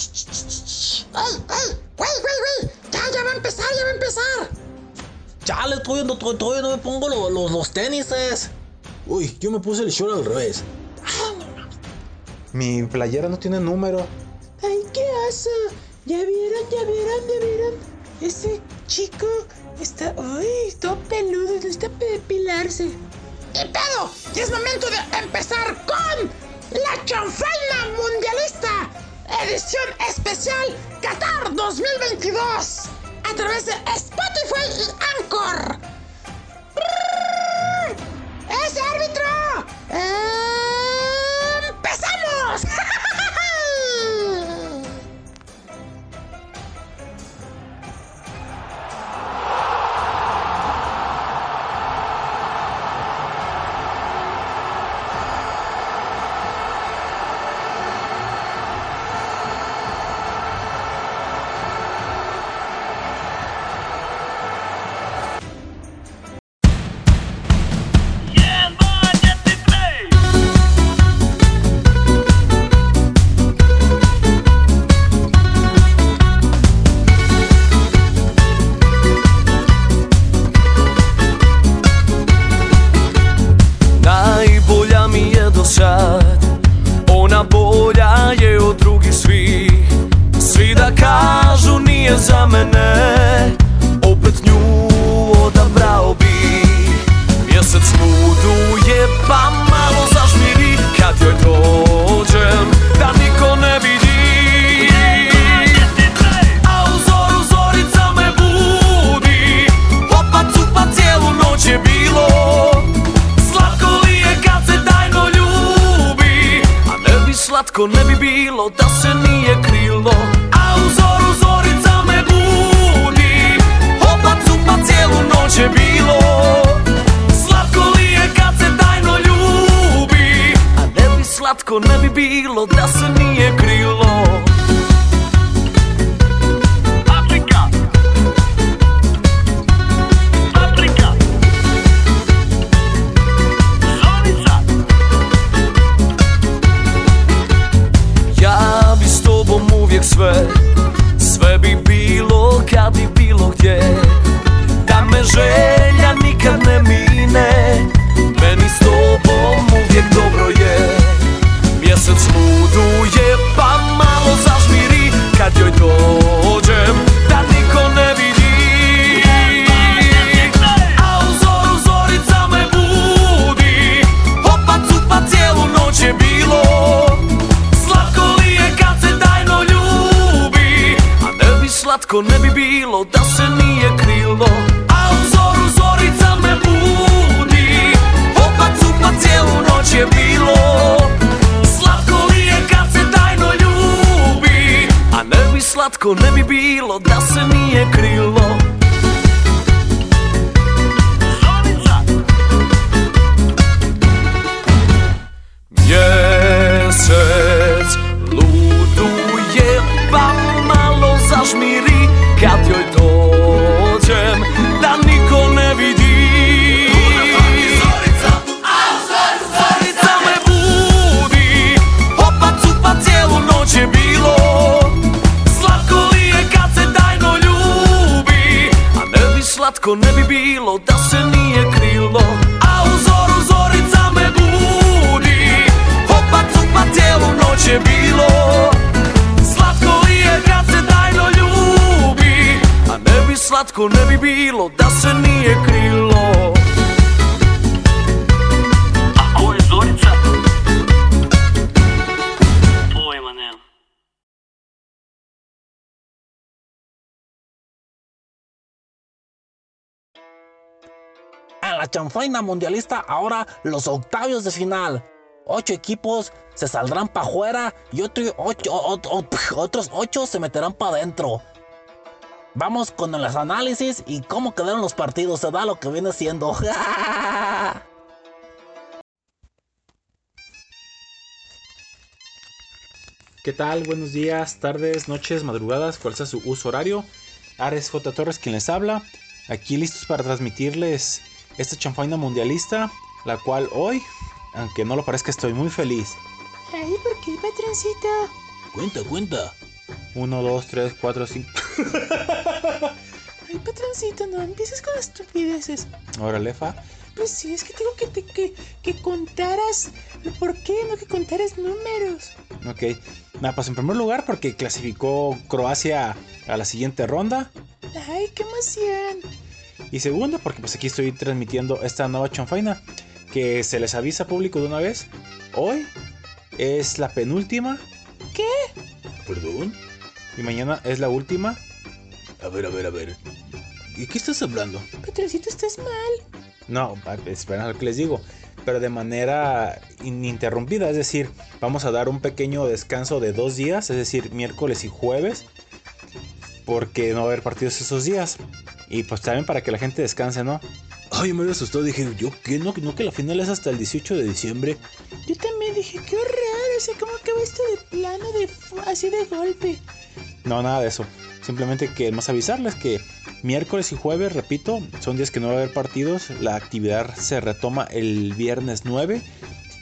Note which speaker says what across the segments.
Speaker 1: ¡Ey, ey! ¡Güey, güey, güey! ¡Ya, ya va a empezar, ya va a empezar!
Speaker 2: Chale, todavía no, todavía no me pongo los, los, los tenises. Uy, yo me puse el short al revés.
Speaker 3: Mi playera no tiene número.
Speaker 4: Ay, qué oso. Ya vieron, ya vieron, ya vieron. Ese chico está. Uy, todo peludo, necesita depilarse.
Speaker 1: ¿Qué pedo? Y es momento de empezar con la chanfaina mundialista, edición especial Qatar 2022, a través de Spotify y Anchor. ¡Ese árbitro! ¡Empezamos!
Speaker 5: Slatko ne bi bilo da se nije krilo
Speaker 2: chanfaina mundialista ahora los octavios de final. Ocho equipos se saldrán para afuera y ocho, otros ocho se meterán para adentro. Vamos con los análisis y cómo quedaron los partidos. Se da lo que viene siendo.
Speaker 3: ¿Qué tal? Buenos días, tardes, noches, madrugadas, cual sea su uso horario. Ares J. Torres quien les habla. Aquí listos para transmitirles esta chanfaina mundialista, la cual hoy, aunque no lo parezca, estoy muy feliz.
Speaker 4: Ay, ¿por qué, patroncito?
Speaker 2: cuenta, cuenta. 1, 2, 3, 4, 5.
Speaker 4: Ay, patroncito, no empieces con estupideces.
Speaker 2: Órale, fa.
Speaker 4: Pues sí, es que tengo que, te, que, que contaras. ¿Por qué? No que contaras números.
Speaker 2: Ok. Nada, pues en primer lugar, porque clasificó Croacia a la siguiente ronda.
Speaker 4: Ay, qué emoción.
Speaker 2: Y segundo, porque pues aquí estoy transmitiendo esta nueva chanfaina. Que se les avisa público de una vez. Hoy es la penúltima.
Speaker 4: ¿Qué?
Speaker 2: Perdón. Y mañana es la última. A ver, a ver, a ver. ¿Y qué estás hablando?
Speaker 4: Patroncito, estás mal.
Speaker 2: No, esperen a lo que les digo. Pero de manera ininterrumpida. Es decir, vamos a dar un pequeño descanso de dos días. Es decir, miércoles y jueves. Porque no va a haber partidos esos días. Y pues también para que la gente descanse, ¿no? Ay, me asustado. Dije, ¿yo qué? ¿No, no que la final es hasta el 18 de diciembre?
Speaker 4: Yo también dije, qué raro. O sea, ¿cómo acaba esto de plano, de así de golpe?
Speaker 2: No, nada de eso. Simplemente que más avisarles que miércoles y jueves, repito, son días que no va a haber partidos. La actividad se retoma el viernes 9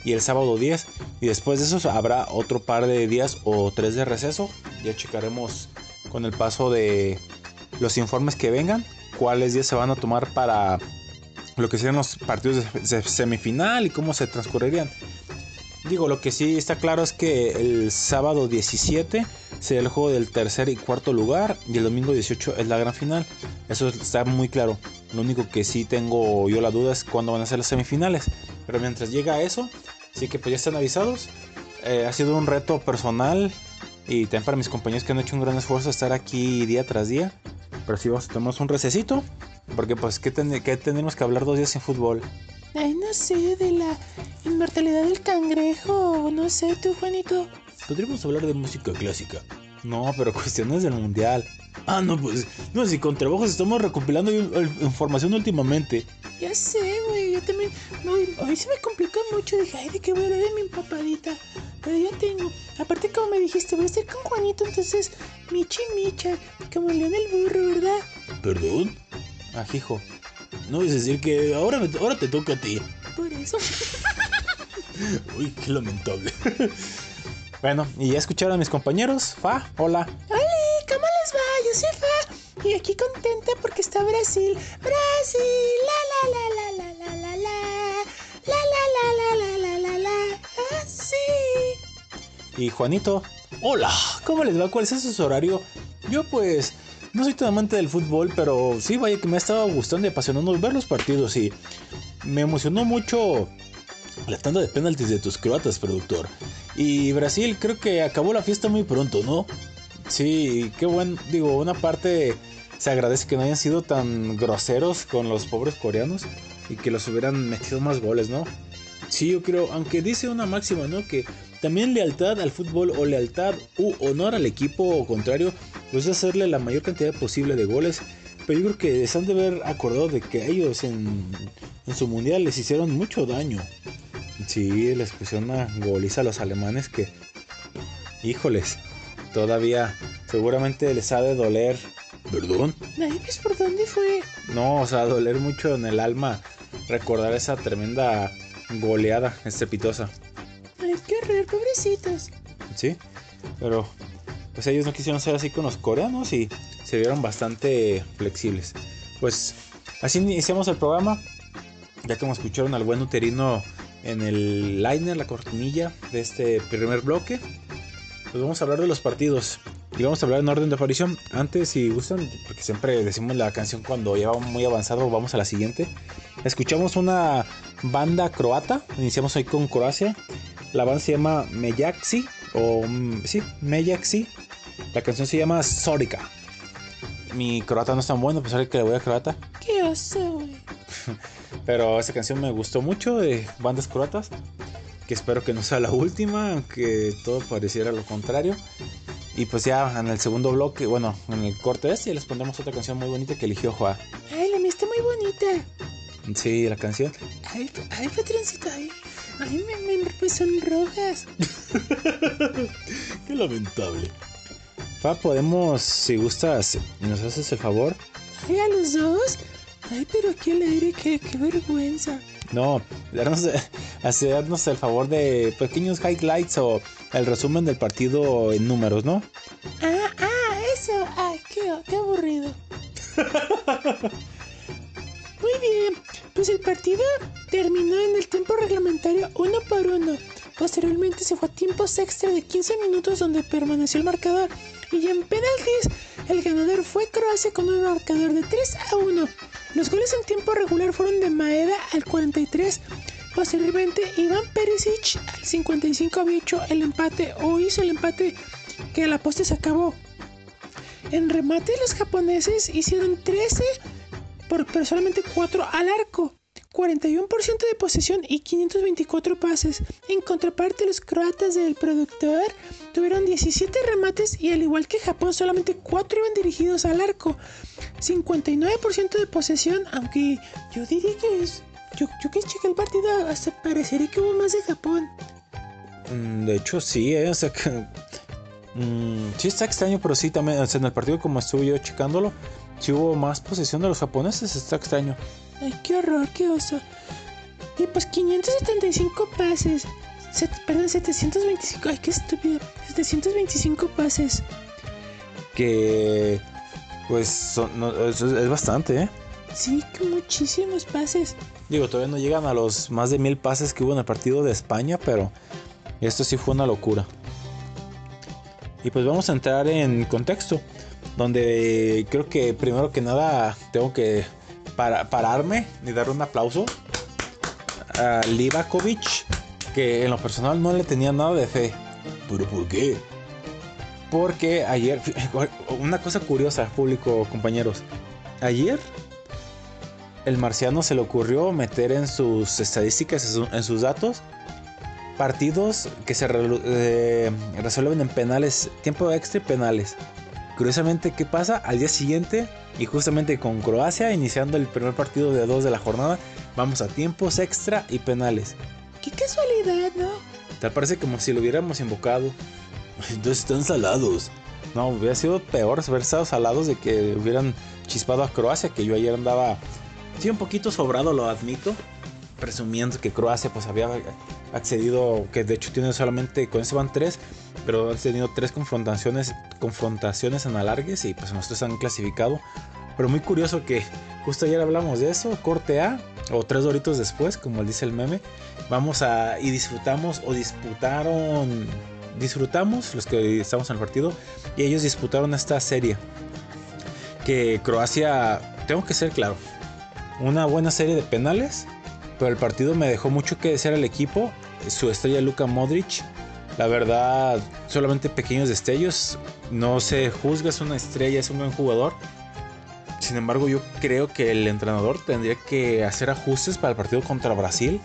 Speaker 2: y el sábado 10. Y después de eso habrá otro par de días o tres de receso. Ya checaremos con el paso de los informes que vengan. Cuáles días se van a tomar para lo que serían los partidos de semifinal y cómo se transcurrirían. Digo, lo que sí está claro es que el sábado 17 será el juego del tercer y cuarto lugar y el domingo 18 es la gran final. Eso está muy claro. Lo único que sí tengo yo la duda es cuándo van a ser las semifinales. Pero mientras llega a eso, sí que pues ya están avisados. Eh, ha sido un reto personal y también para mis compañeros que han hecho un gran esfuerzo estar aquí día tras día. Pero sí vamos a tomarnos un recesito. Porque pues ¿qué, ten- qué tendremos que hablar dos días sin fútbol?
Speaker 4: Ay, no sé, de la inmortalidad del cangrejo. No sé, tú, Juanito.
Speaker 2: Podríamos hablar de música clásica. No, pero cuestiones del mundial. Ah, no, pues, no, si con trabajos estamos recopilando in- in- información últimamente.
Speaker 4: Ya sé, güey. Yo también. No, hoy se me complicó mucho. Dije, ay, ¿de qué voy a hablar de mi empapadita? Pero ya tengo. Aparte, como me dijiste, voy a estar con Juanito. Entonces, Michi Micha. Como león el burro, ¿verdad?
Speaker 2: ¿Perdón? Ah, hijo. No es decir que ahora, me- ahora te toca a ti.
Speaker 4: Por eso.
Speaker 2: Uy, qué lamentable. bueno, y ya escucharon a mis compañeros. Fa, hola.
Speaker 4: ¡Hola! ¿Cómo les va? Yo soy Fa. Y aquí contenta porque está Brasil. ¡Brasil! ¡La, la, la, la, la, la, la, la!
Speaker 2: Y Juanito. Hola, ¿cómo les va? ¿Cuál es su horario? Yo pues no soy tan amante del fútbol, pero sí, vaya que me ha estado gustando y apasionando ver los partidos y me emocionó mucho la tanda de penaltis de tus croatas, productor. Y Brasil creo que acabó la fiesta muy pronto, ¿no? Sí, qué buen, digo, una parte se agradece que no hayan sido tan groseros con los pobres coreanos y que los hubieran metido más goles, ¿no? Sí, yo creo, aunque dice una máxima, ¿no? Que también lealtad al fútbol o lealtad u honor al equipo contrario, pues es hacerle la mayor cantidad posible de goles. Pero yo creo que se han de haber acordado de que ellos en, en su mundial les hicieron mucho daño. Sí, les pusieron una goliza a los alemanes que, híjoles, todavía seguramente les ha de doler. ¿Perdón?
Speaker 4: Pues, ¿por dónde fue?
Speaker 2: No, o sea, doler mucho en el alma recordar esa tremenda goleada estrepitosa.
Speaker 4: Ay, qué horror, pobrecitos.
Speaker 2: Sí, pero pues ellos no quisieron ser así con los coreanos y se vieron bastante flexibles. Pues así iniciamos el programa, ya como escucharon al buen uterino en el liner, la cortinilla de este primer bloque, pues vamos a hablar de los partidos. Y vamos a hablar en orden de aparición. Antes, si gustan, porque siempre decimos la canción cuando ya vamos muy avanzado, vamos a la siguiente. Escuchamos una banda croata. Iniciamos hoy con Croacia. La banda se llama Mejaxi. O mm, sí, Mejaxi. La canción se llama Sorica. Mi croata no es tan bueno, a pesar de que le voy a croata.
Speaker 4: Qué oso.
Speaker 2: Pero esta canción me gustó mucho de bandas croatas. Que espero que no sea la última, aunque todo pareciera lo contrario. Y pues ya en el segundo bloque, bueno, en el corte este, les pondremos otra canción muy bonita que eligió Joa.
Speaker 4: Ay, la mía está muy bonita.
Speaker 2: Sí, la canción.
Speaker 4: Ay, ay patroncito, ay. Ay, me, me pues son rojas.
Speaker 2: Qué lamentable. Pa, podemos, si gustas, nos haces el favor.
Speaker 4: Ay, a los dos. Ay, pero aquí al aire, qué, qué vergüenza.
Speaker 2: No, darnos, hacernos el favor de pequeños highlights o el resumen del partido en números, ¿no?
Speaker 4: Ah, ah, eso. Ay, qué, qué aburrido. Muy bien, pues el partido terminó en el tiempo reglamentario uno por uno. Posteriormente se fue a tiempos extra de 15 minutos donde permaneció el marcador. Y en penaltis, el ganador fue Croacia con un marcador de 3 a 1. Los goles en tiempo regular fueron de Maeda al 43. Posteriormente, Iván Perisic al 55 había hecho el empate o hizo el empate que a la poste se acabó. En remate, los japoneses hicieron 13 por, solamente 4 al arco. 41% de posesión y 524 pases. En contraparte, los croatas del productor tuvieron 17 remates y al igual que Japón, solamente 4 iban dirigidos al arco. 59% de posesión, aunque yo diría que es... Yo, yo que chequé el partido, hasta parecería que hubo más de Japón.
Speaker 2: Mm, De hecho, sí, eh, o sea que. Mm, sí, está extraño, pero sí, también. O sea, en el partido, como estuve yo checándolo, sí hubo más posesión de los japoneses, está extraño.
Speaker 4: Ay, qué horror, qué oso. Y pues 575 pases. Set- perdón, 725. Ay, qué estúpido. 725 pases.
Speaker 2: Que. Pues son- no, es, es bastante, ¿eh?
Speaker 4: Sí, que muchísimos pases.
Speaker 2: Digo, todavía no llegan a los más de mil pases que hubo en el partido de España, pero esto sí fue una locura. Y pues vamos a entrar en contexto, donde creo que primero que nada tengo que para- pararme y dar un aplauso a Livakovic, que en lo personal no le tenía nada de fe. ¿Pero por qué? Porque ayer, una cosa curiosa, público, compañeros. Ayer el marciano se le ocurrió meter en sus estadísticas, en sus datos, partidos que se re- eh, resuelven en penales, tiempo extra y penales. Curiosamente, ¿qué pasa? Al día siguiente, y justamente con Croacia, iniciando el primer partido de dos de la jornada, vamos a tiempos extra y penales.
Speaker 4: Qué casualidad, ¿no?
Speaker 2: Te parece como si lo hubiéramos invocado. Entonces están salados. No, hubiera sido peor haber estado salados de que hubieran chispado a Croacia, que yo ayer andaba, sí, un poquito sobrado, lo admito, presumiendo que Croacia pues había accedido, que de hecho tiene solamente, con eso van tres, pero han tenido tres confrontaciones, confrontaciones en alargues y pues nosotros han clasificado. Pero muy curioso que justo ayer hablamos de eso, corte A, o tres doritos después, como dice el meme, vamos a y disfrutamos o disputaron disfrutamos los que estamos en el partido y ellos disputaron esta serie que Croacia tengo que ser claro una buena serie de penales pero el partido me dejó mucho que desear al equipo su estrella Luka Modric la verdad solamente pequeños destellos no se juzga es una estrella es un buen jugador sin embargo yo creo que el entrenador tendría que hacer ajustes para el partido contra Brasil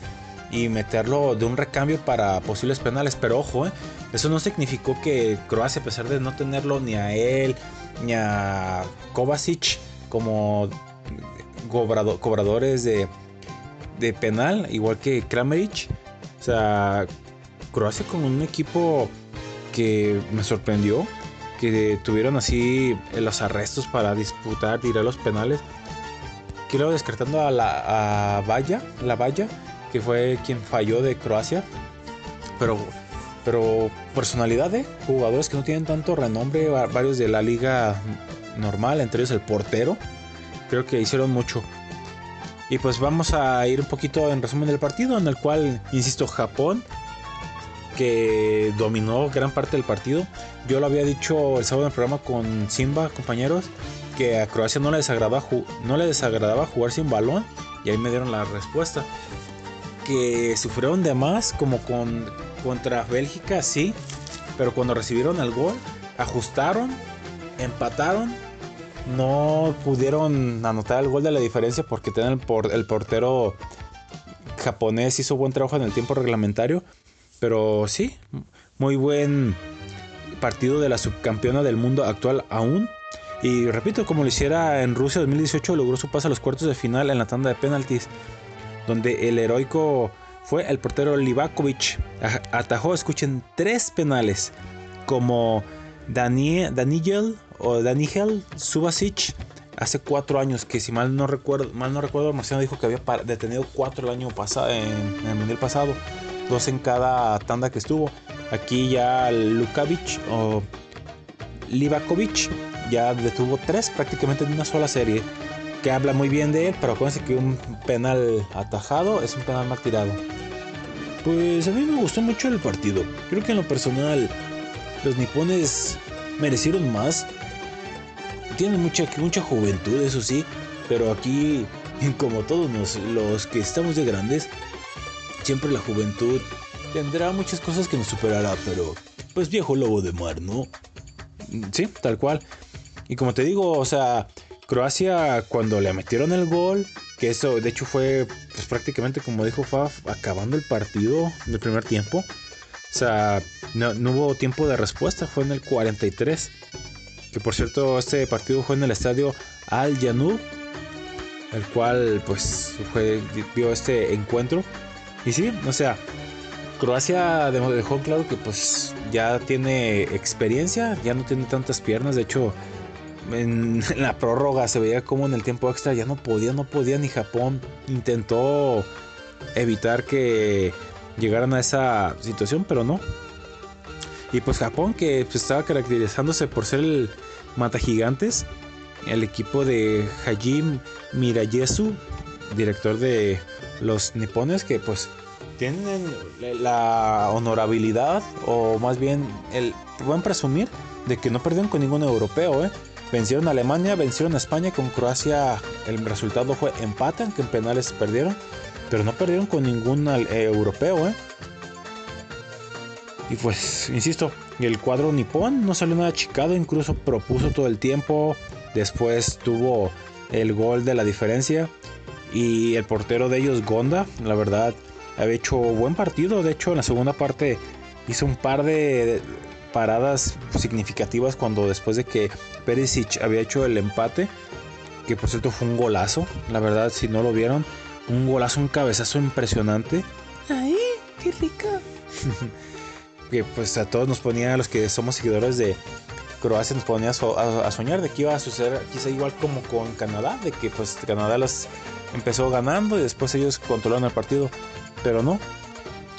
Speaker 2: y meterlo de un recambio para posibles penales. Pero ojo, ¿eh? eso no significó que Croacia, a pesar de no tenerlo ni a él ni a Kovacic como cobrado- cobradores de, de penal, igual que Kramaric, o sea, Croacia con un equipo que me sorprendió, que tuvieron así los arrestos para disputar, tirar los penales. Quiero descartando a la a Valla, la Valla, que fue quien falló de Croacia. Pero, pero personalidad, ¿eh? jugadores que no tienen tanto renombre, va- varios de la liga normal, entre ellos el portero. Creo que hicieron mucho. Y pues vamos a ir un poquito en resumen del partido, en el cual, insisto, Japón, que dominó gran parte del partido. Yo lo había dicho el sábado en el programa con Simba, compañeros, que a Croacia no le desagradaba, no le desagradaba jugar sin balón. Y ahí me dieron la respuesta que sufrieron de más, como con contra Bélgica, sí, pero cuando recibieron el gol, ajustaron, empataron, no pudieron anotar el gol de la diferencia porque tenían el, por- el portero japonés hizo buen trabajo en el tiempo reglamentario, pero sí, muy buen partido de la subcampeona del mundo actual aún. Y repito, como lo hiciera en Rusia 2018, logró su paso a los cuartos de final en la tanda de penaltis donde el heroico fue el portero Livakovic. Aj- Atajó, escuchen, tres penales, como Daniel, Daniel o Daniel Subasic hace cuatro años, que si mal no recuerdo, mal no recuerdo, Marciano dijo que había detenido cuatro el año pasado, en, el mundial pasado, dos en cada tanda que estuvo. Aquí ya Lukavic o Livakovic ya detuvo tres prácticamente en una sola serie. Que habla muy bien de él, pero acuérdense que un penal atajado es un penal mal tirado. Pues a mí me gustó mucho el partido. Creo que en lo personal los nipones merecieron más. Tienen mucha, mucha juventud, eso sí, pero aquí, como todos los que estamos de grandes, siempre la juventud tendrá muchas cosas que nos superará, pero pues viejo lobo de mar, ¿no? Sí, tal cual. Y como te digo, o sea, Croacia cuando le metieron el gol, que eso de hecho fue pues, prácticamente como dijo Faf, acabando el partido del primer tiempo. O sea, no, hubo tiempo de respuesta, fue en el 43. Que por cierto, este partido fue en el estadio Al Janub, el cual pues fue, vio este encuentro. Y sí, o sea, Croacia dejó claro que pues ya tiene experiencia, ya no tiene tantas piernas, de hecho en la prórroga se veía como en el tiempo extra ya no podía, no podía ni Japón intentó evitar que llegaran a esa situación, pero no. Y pues Japón que pues, estaba caracterizándose por ser el mata gigantes, el equipo de Hajim Mirayesu, director de los nipones que pues tienen la honorabilidad o más bien el pueden presumir de que no perdieron con ningún europeo, ¿eh? Vencieron a Alemania, vencieron a España, con Croacia el resultado fue empate, aunque en penales perdieron, pero no perdieron con ningún eh, europeo, ¿eh? Y pues, insisto, el cuadro nipón no salió nada achicado, incluso propuso todo el tiempo, después tuvo el gol de la diferencia y el portero de ellos, Gonda, la verdad, había hecho buen partido, de hecho en la segunda parte hizo un par de paradas significativas cuando después de que Perisic había hecho el empate, que por cierto fue un golazo, la verdad si no lo vieron, un golazo, un cabezazo impresionante.
Speaker 4: ¡Ay, qué rico!
Speaker 2: que pues a todos nos ponía, los que somos seguidores de Croacia, nos ponía a, soñar de que iba a suceder quizá igual como con Canadá, de que pues Canadá los empezó ganando y después ellos controlaron el partido, pero no,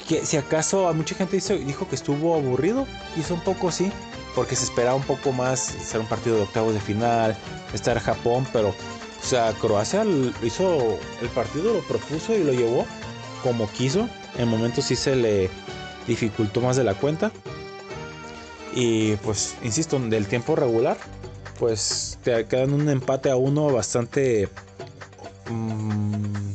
Speaker 2: que si acaso a mucha gente dijo que estuvo aburrido, hizo un poco sí, porque se esperaba un poco más ser un partido de octavos de final, estar Japón, pero o sea, Croacia hizo el partido, lo propuso y lo llevó como quiso. En momentos sí se le dificultó más de la cuenta. Y pues, insisto, del tiempo regular, pues te quedan un empate a uno bastante... Mm,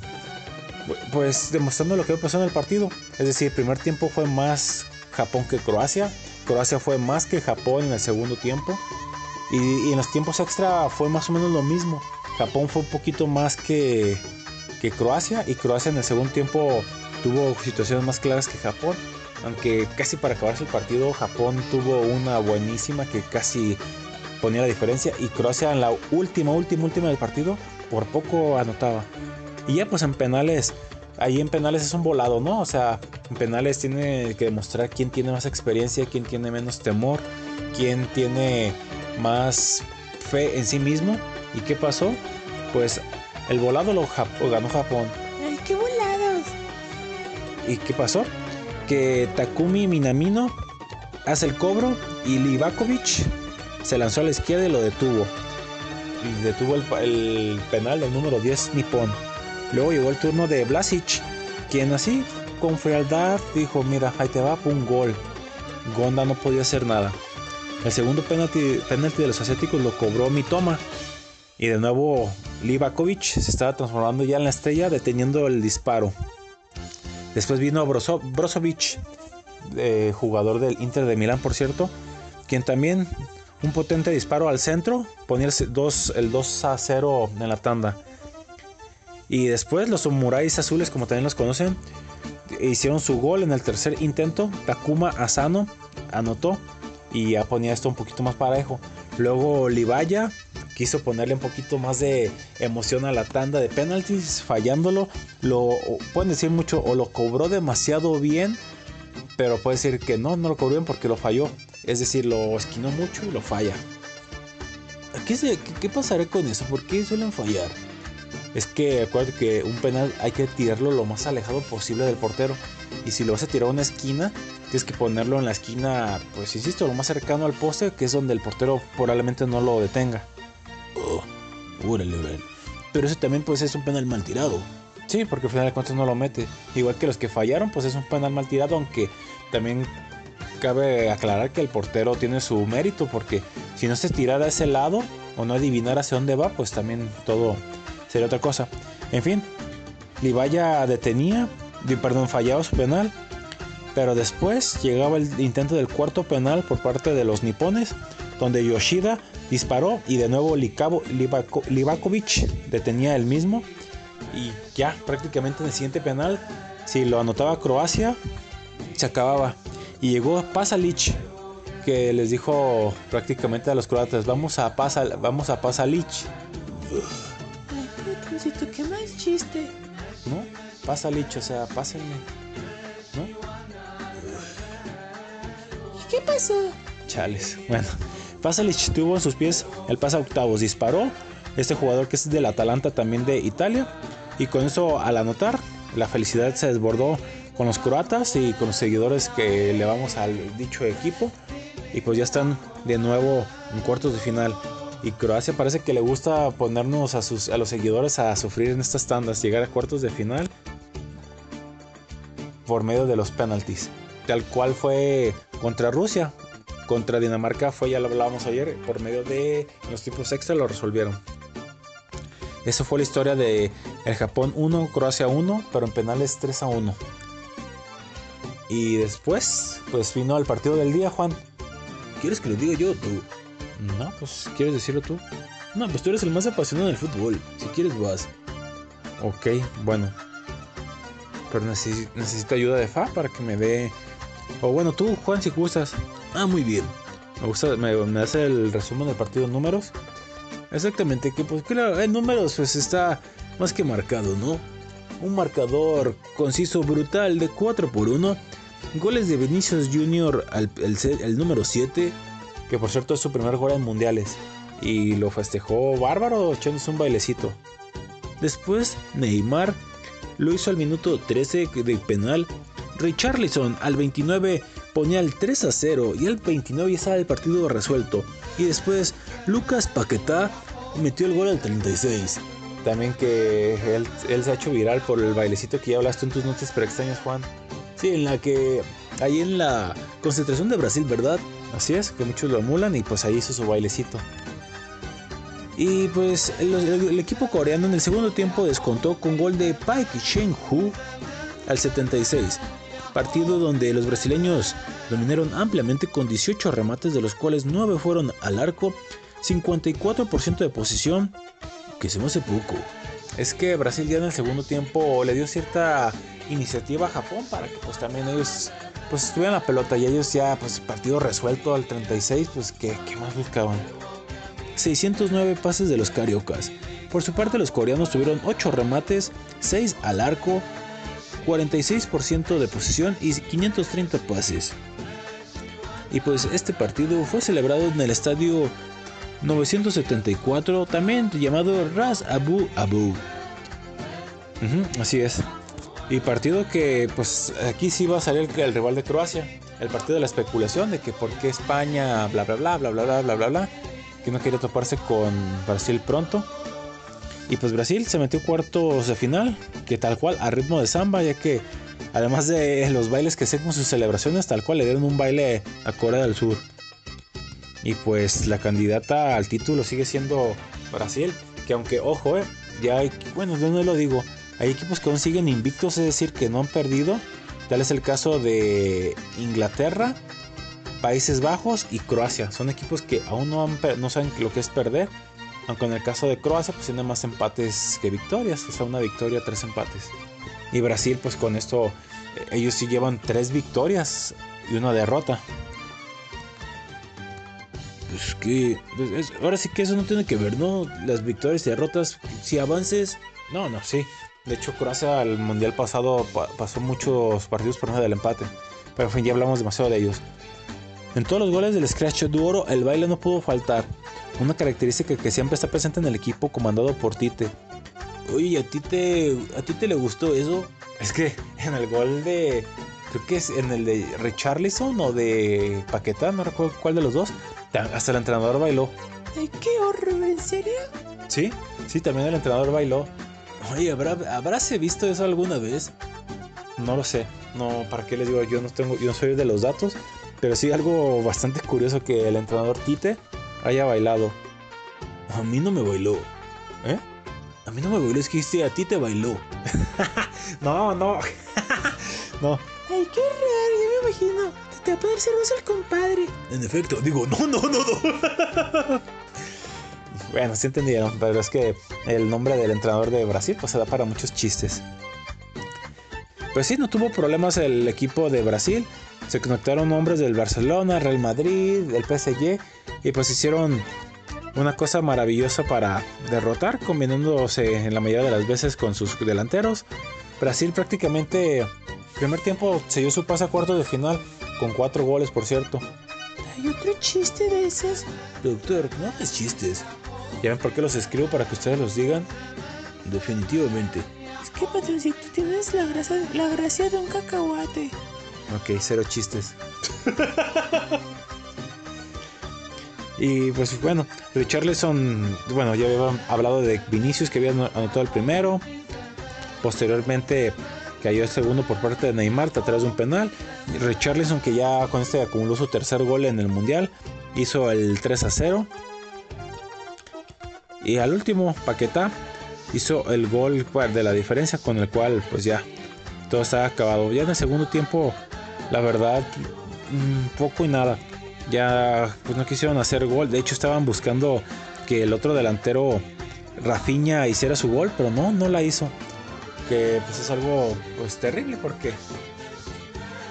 Speaker 2: pues demostrando lo que pasó en el partido. Es decir, el primer tiempo fue más Japón que Croacia. Croacia fue más que Japón en el segundo tiempo. Y, en los tiempos extra fue más o menos lo mismo. Japón fue un poquito más que, que Croacia. Y Croacia en el segundo tiempo tuvo situaciones más claras que Japón. Aunque casi para acabarse el partido, Japón tuvo una buenísima que casi ponía la diferencia. Y Croacia en la última, última, última del partido, por poco anotaba. Y ya pues en penales, ahí en penales es un volado, ¿no? O sea, en penales tiene que demostrar quién tiene más experiencia, quién tiene menos temor, quién tiene más fe en sí mismo. ¿Y qué pasó? Pues el volado lo, ganó Japón.
Speaker 4: ¡Ay, qué volados!
Speaker 2: ¿Y qué pasó? Que Takumi Minamino hace el cobro y Livakovic se lanzó a la izquierda y lo detuvo. Y detuvo el, penal del número 10 Nippon. Luego llegó el turno de Blasic, quien así, con frialdad, dijo, mira, ahí te va, un gol. Gonda no podía hacer nada. El segundo penalti, penalti de los asiáticos lo cobró Mitoma. Y de nuevo Livakovic se estaba transformando ya en la estrella, deteniendo el disparo. Después vino Brozovic, eh, jugador del Inter de Milán, por cierto, quien también un potente disparo al centro, ponía el 2, el 2 a 0 en la tanda. Y después los samuráis azules, como también los conocen, hicieron su gol en el tercer intento. Takuma Asano anotó y ya ponía esto un poquito más parejo. Luego Libaya quiso ponerle un poquito más de emoción a la tanda de penaltis, fallándolo. Lo pueden decir mucho o lo cobró demasiado bien, pero puede decir que no, no lo cobró bien porque lo falló. Es decir, lo esquinó mucho y lo falla. ¿Qué, qué, qué pasará con eso? ¿Por qué suelen fallar? Es que acuérdate que un penal hay que tirarlo lo más alejado posible del portero. Y si lo vas a tirar a una esquina, tienes que ponerlo en la esquina, pues insisto, lo más cercano al poste, que es donde el portero probablemente no lo detenga.
Speaker 6: Oh, órale, órale. Pero eso también pues es un penal mal tirado.
Speaker 2: Sí, porque al final de cuentas no lo mete. Igual que los que fallaron, pues es un penal mal tirado, aunque también cabe aclarar que el portero tiene su mérito, porque si no se tirara a ese lado o no adivinara hacia dónde va, pues también todo sería otra cosa. En fin, Libaya detenía, perdón, fallaba su penal, pero después llegaba el intento del cuarto penal por parte de los nipones, donde Yoshida disparó y de nuevo Likavo, Livakovic detenía el mismo. Y ya prácticamente en el siguiente penal, si lo anotaba Croacia, se acababa. Y llegó Pasalic, que les dijo prácticamente a los croatas, vamos a, Pasal, vamos.
Speaker 4: Chiste.
Speaker 2: ¿No? Pasalic, o sea, pásenme. ¿No?
Speaker 4: ¿Y qué pasó?
Speaker 2: Chales. Bueno, Pasalic tuvo en sus pies el pasa octavos, disparó. Este jugador que es del Atalanta también de Italia. Y con eso al anotar, la felicidad se desbordó con los croatas y con los seguidores que le vamos al dicho equipo. Y pues ya están de nuevo en cuartos de final. Y Croacia parece que le gusta ponernos a, sus, a los seguidores a sufrir en estas tandas, llegar a cuartos de final por medio de los penaltis. Tal cual fue contra Rusia. Contra Dinamarca fue, ya lo hablábamos ayer, por medio de los tipos extra lo resolvieron. Eso fue la historia de el Japón 1, Croacia 1, pero en penales 3 a 1. Y después, pues vino el partido del día, Juan.
Speaker 6: ¿Quieres que lo diga yo tú?
Speaker 2: No, pues ¿quieres decirlo tú?
Speaker 6: No, pues tú eres el más apasionado del fútbol. Si quieres vas.
Speaker 2: Ok, bueno. Pero necesito ayuda de Fa para que me dé... O bueno, tú, Juan, si gustas.
Speaker 6: Ah, muy bien.
Speaker 2: Me gusta, me, me hace el resumen del partido en números.
Speaker 6: Exactamente, que pues claro, en números pues está más que marcado, ¿no? Un marcador conciso, brutal de 4 por 1 Goles de Vinicius Jr. Al, el, número 7.
Speaker 2: Que por cierto es su primer gol en mundiales. Y lo festejó bárbaro echándose un bailecito.
Speaker 6: Después Neymar lo hizo al minuto 13 de penal. Richarlison al 29 ponía el 3 a 0 y al 29 ya estaba el partido resuelto. Y después Lucas Paquetá metió el gol al 36.
Speaker 2: También que él, él se ha hecho viral por el bailecito que ya hablaste en tus notas pero extrañas Juan.
Speaker 6: Sí, en la que. Ahí en la concentración de Brasil, ¿verdad?
Speaker 2: Así es, que muchos lo emulan y pues ahí hizo su bailecito.
Speaker 6: Y pues el, equipo coreano en el segundo tiempo descontó con gol de Paik Shen-hu al 76. Partido donde los brasileños dominaron ampliamente con 18 remates, de los cuales 9 fueron al arco, 54% de posición, que se me hace poco.
Speaker 2: Es que Brasil ya en el segundo tiempo le dio cierta iniciativa a Japón para que pues también ellos pues estuvieran la pelota y ellos ya pues partido resuelto al 36 pues que más buscaban
Speaker 6: 609 pases de los cariocas. Por su parte los coreanos tuvieron 8 remates 6 al arco 46% de posición y 530 pases. Y pues este partido fue celebrado en el estadio 974 también llamado Ras Abu Abu.
Speaker 2: Así es y partido que, pues aquí sí va a salir el, rival de Croacia. El partido de la especulación de que por qué España, bla, bla, bla, bla, bla, bla, bla, bla, bla. Que no quiere toparse con Brasil pronto. Y pues Brasil se metió cuartos de final, que tal cual a ritmo de samba, ya que además de los bailes que hacen con sus celebraciones, tal cual le dieron un baile a Corea del Sur. Y pues la candidata al título sigue siendo Brasil, que aunque, ojo, eh, ya hay, bueno, yo no lo digo, hay equipos que aún siguen invictos, es decir, que no han perdido. Tal es el caso de Inglaterra, Países Bajos y Croacia. Son equipos que aún no, no saben lo que es perder. Aunque en el caso de Croacia, pues tiene más empates que victorias. O sea, una victoria, tres empates. Y Brasil, pues con esto, eh, ellos sí llevan tres victorias y una derrota.
Speaker 6: Pues que, pues, ahora sí que eso no tiene que ver, ¿no? Las victorias y derrotas, si avances.
Speaker 2: No, no, sí. De hecho, Croacia al mundial pasado pasó muchos partidos por medio del empate. Pero en fin, ya hablamos demasiado de ellos. En todos los goles del Scratch de Oro, el baile no pudo faltar. Una característica que siempre está presente en el equipo comandado por Tite. Oye, ¿a ti te, a ti te le gustó eso? Es que en el gol de, creo que es en el de Richarlison o de Paquetá, no recuerdo cuál de los dos, hasta el entrenador bailó.
Speaker 4: Ay, qué horror, ¿en serio?
Speaker 2: Sí, sí, también el entrenador bailó. Oye, ¿habrá, ¿habráse visto eso alguna vez? No lo sé. No, ¿para qué les digo? Yo no tengo, yo no soy de los datos. Pero sí algo bastante curioso que el entrenador Tite haya bailado.
Speaker 6: A mí no me bailó.
Speaker 2: ¿Eh?
Speaker 6: A mí no me bailó, es que este a ti te bailó.
Speaker 2: no, no. no.
Speaker 4: Ay, qué raro, ya me imagino. Te va a poner celoso el compadre.
Speaker 6: En efecto, digo, no, no, no, no.
Speaker 2: bueno, sí entendieron, pero es que el nombre del entrenador de Brasil pues se da para muchos chistes. Pues sí, no tuvo problemas el equipo de Brasil. Se conectaron hombres del Barcelona, Real Madrid, del PSG y pues hicieron una cosa maravillosa para derrotar, combinándose en la mayoría de las veces con sus delanteros. Brasil prácticamente, primer tiempo, se dio su paso a cuarto de final, con cuatro goles, por cierto.
Speaker 4: Hay otro chiste de esos.
Speaker 6: Doctor, no hagas chistes.
Speaker 2: ¿Ya ven por qué los escribo para que ustedes los digan?
Speaker 6: Definitivamente.
Speaker 4: Es que, patroncito, tienes la, gracia, la gracia de un cacahuate.
Speaker 2: Ok, cero chistes. y pues bueno, Richarlison, bueno, ya había hablado de Vinicius que había anotado el primero. Posteriormente cayó el segundo por parte de Neymar a través de un penal. Richarlison que ya con este acumuló su tercer gol en el Mundial, hizo el 3 a 0. Y al último, Paquetá hizo el gol de la diferencia con el cual pues ya todo estaba acabado. Ya en el segundo tiempo la verdad, mm, poco y nada. Ya pues no quisieron hacer gol. De hecho, estaban buscando que el otro delantero, Rafinha, hiciera su gol, pero no, no la hizo. Que pues es algo pues terrible porque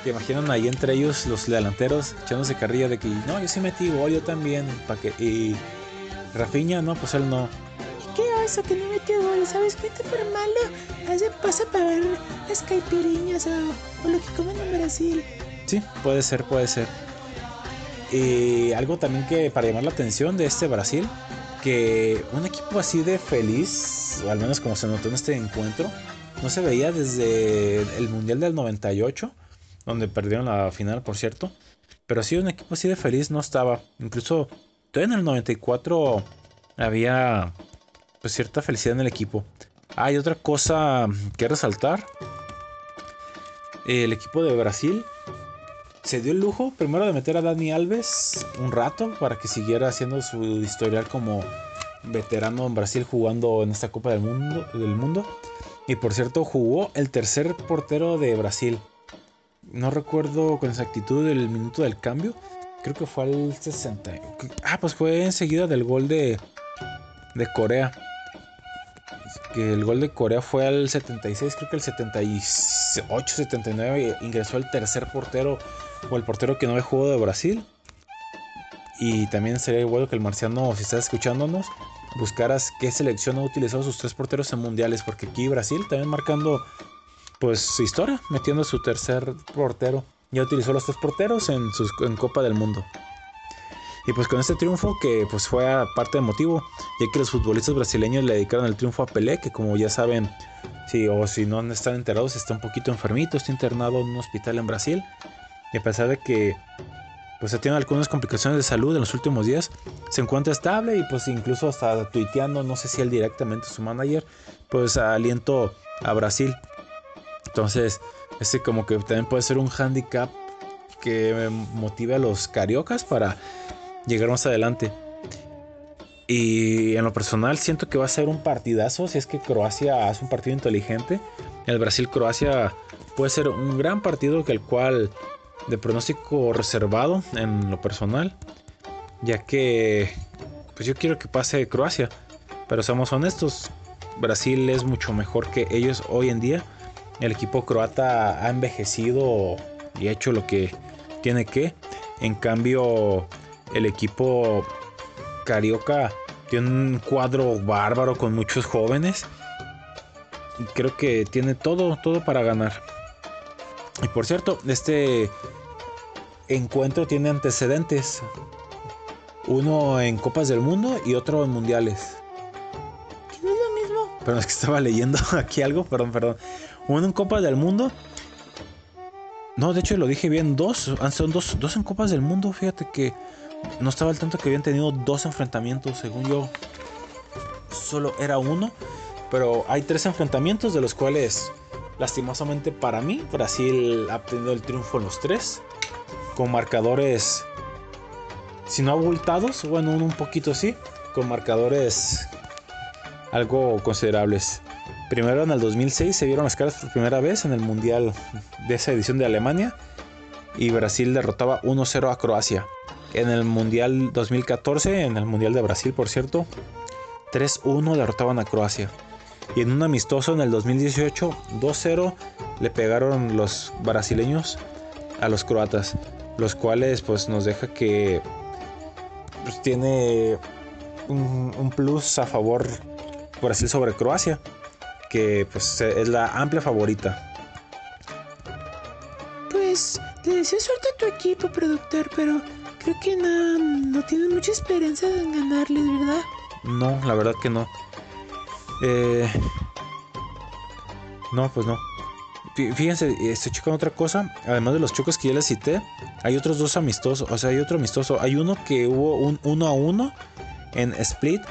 Speaker 2: te imaginan ahí entre ellos los delanteros echándose carrilla de que no, yo sí metí gol, yo también. que, y Rafinha, no, pues él no.
Speaker 4: ¿Y qué eso que no metió gol? ¿Sabes qué te fue malo? Hace pasa para ver las caipiriñas o, o lo que comen en Brasil.
Speaker 2: Sí, puede ser, puede ser. Y algo también que para llamar la atención de este Brasil, que un equipo así de feliz, o al menos como se notó en este encuentro, no se veía desde el Mundial del 98, donde perdieron la final, por cierto. Pero sí, un equipo así de feliz no estaba. Incluso todavía en el 94 había pues cierta felicidad en el equipo. Hay otra cosa que resaltar. El equipo de Brasil se dio el lujo primero de meter a Dani Alves un rato para que siguiera haciendo su historial como veterano en Brasil jugando en esta Copa del mundo. Y por cierto, jugó el tercer portero de Brasil. No recuerdo con exactitud el minuto del cambio. Creo que fue al 60. Ah, pues fue enseguida del gol de, de Corea. Que el gol de Corea fue al 76, creo que el 78, 79 ingresó el tercer portero o el portero que no había jugado de Brasil. Y también sería bueno que el marciano, si estás escuchándonos, buscaras qué selección ha utilizado sus tres porteros en mundiales, porque aquí Brasil también marcando pues su historia, metiendo su tercer portero. Ya utilizó los tres porteros en, sus, en Copa del Mundo. Y pues con este triunfo que pues fue parte de motivo, ya que los futbolistas brasileños le dedicaron el triunfo a Pelé, que como ya saben, si o si no están enterados, está un poquito enfermito, está internado en un hospital en Brasil. Y a pesar de que pues ha algunas complicaciones de salud en los últimos días, se encuentra estable y pues incluso hasta tuiteando, no sé si él directamente su manager, pues aliento a Brasil. Entonces, este como que también puede ser un handicap que motive a los cariocas para llegar más adelante. Y en lo personal siento que va a ser un partidazo si es que Croacia hace un partido inteligente. El Brasil-Croacia puede ser un gran partido que el cual de pronóstico reservado en lo personal, ya que pues yo quiero que pase Croacia, pero somos honestos, Brasil es mucho mejor que ellos hoy en día. El equipo croata ha envejecido y ha hecho lo que tiene que. En cambio, el equipo carioca tiene un cuadro bárbaro con muchos jóvenes. Y creo que tiene todo, todo para ganar. Y por cierto, este encuentro tiene antecedentes. Uno en Copas del Mundo y otro en Mundiales.
Speaker 4: ¿Que no es lo mismo?
Speaker 2: perdón, es que estaba leyendo aquí algo, perdón, perdón. Uno en Copas del Mundo. No, de hecho lo dije bien, dos. Son dos, dos en Copas del Mundo. Fíjate que no estaba al tanto que habían tenido dos enfrentamientos. Según yo, solo era uno. Pero hay tres enfrentamientos de los cuales, lastimosamente para mí, Brasil ha tenido el triunfo en los tres. Con marcadores, si no abultados, bueno, un poquito así. Con marcadores algo considerables. Primero en el 2006 se vieron las caras por primera vez en el Mundial de esa edición de Alemania y Brasil derrotaba 1-0 a Croacia. En el Mundial 2014, en el Mundial de Brasil por cierto, 3-1 derrotaban a Croacia. Y en un amistoso en el 2018, 2-0 le pegaron los brasileños a los croatas, los cuales pues nos deja que pues, tiene un, un plus a favor Brasil sobre Croacia que pues es la amplia favorita.
Speaker 4: Pues te deseo suerte a tu equipo, productor, pero creo que no, no tienes mucha esperanza en ganarles, ¿verdad?
Speaker 2: No, la verdad que no. Eh, no, pues no. Fíjense, estoy checando otra cosa. Además de los choques que ya les cité, hay otros dos amistosos. O sea, hay otro amistoso. Hay uno que hubo un 1 a 1 en Split,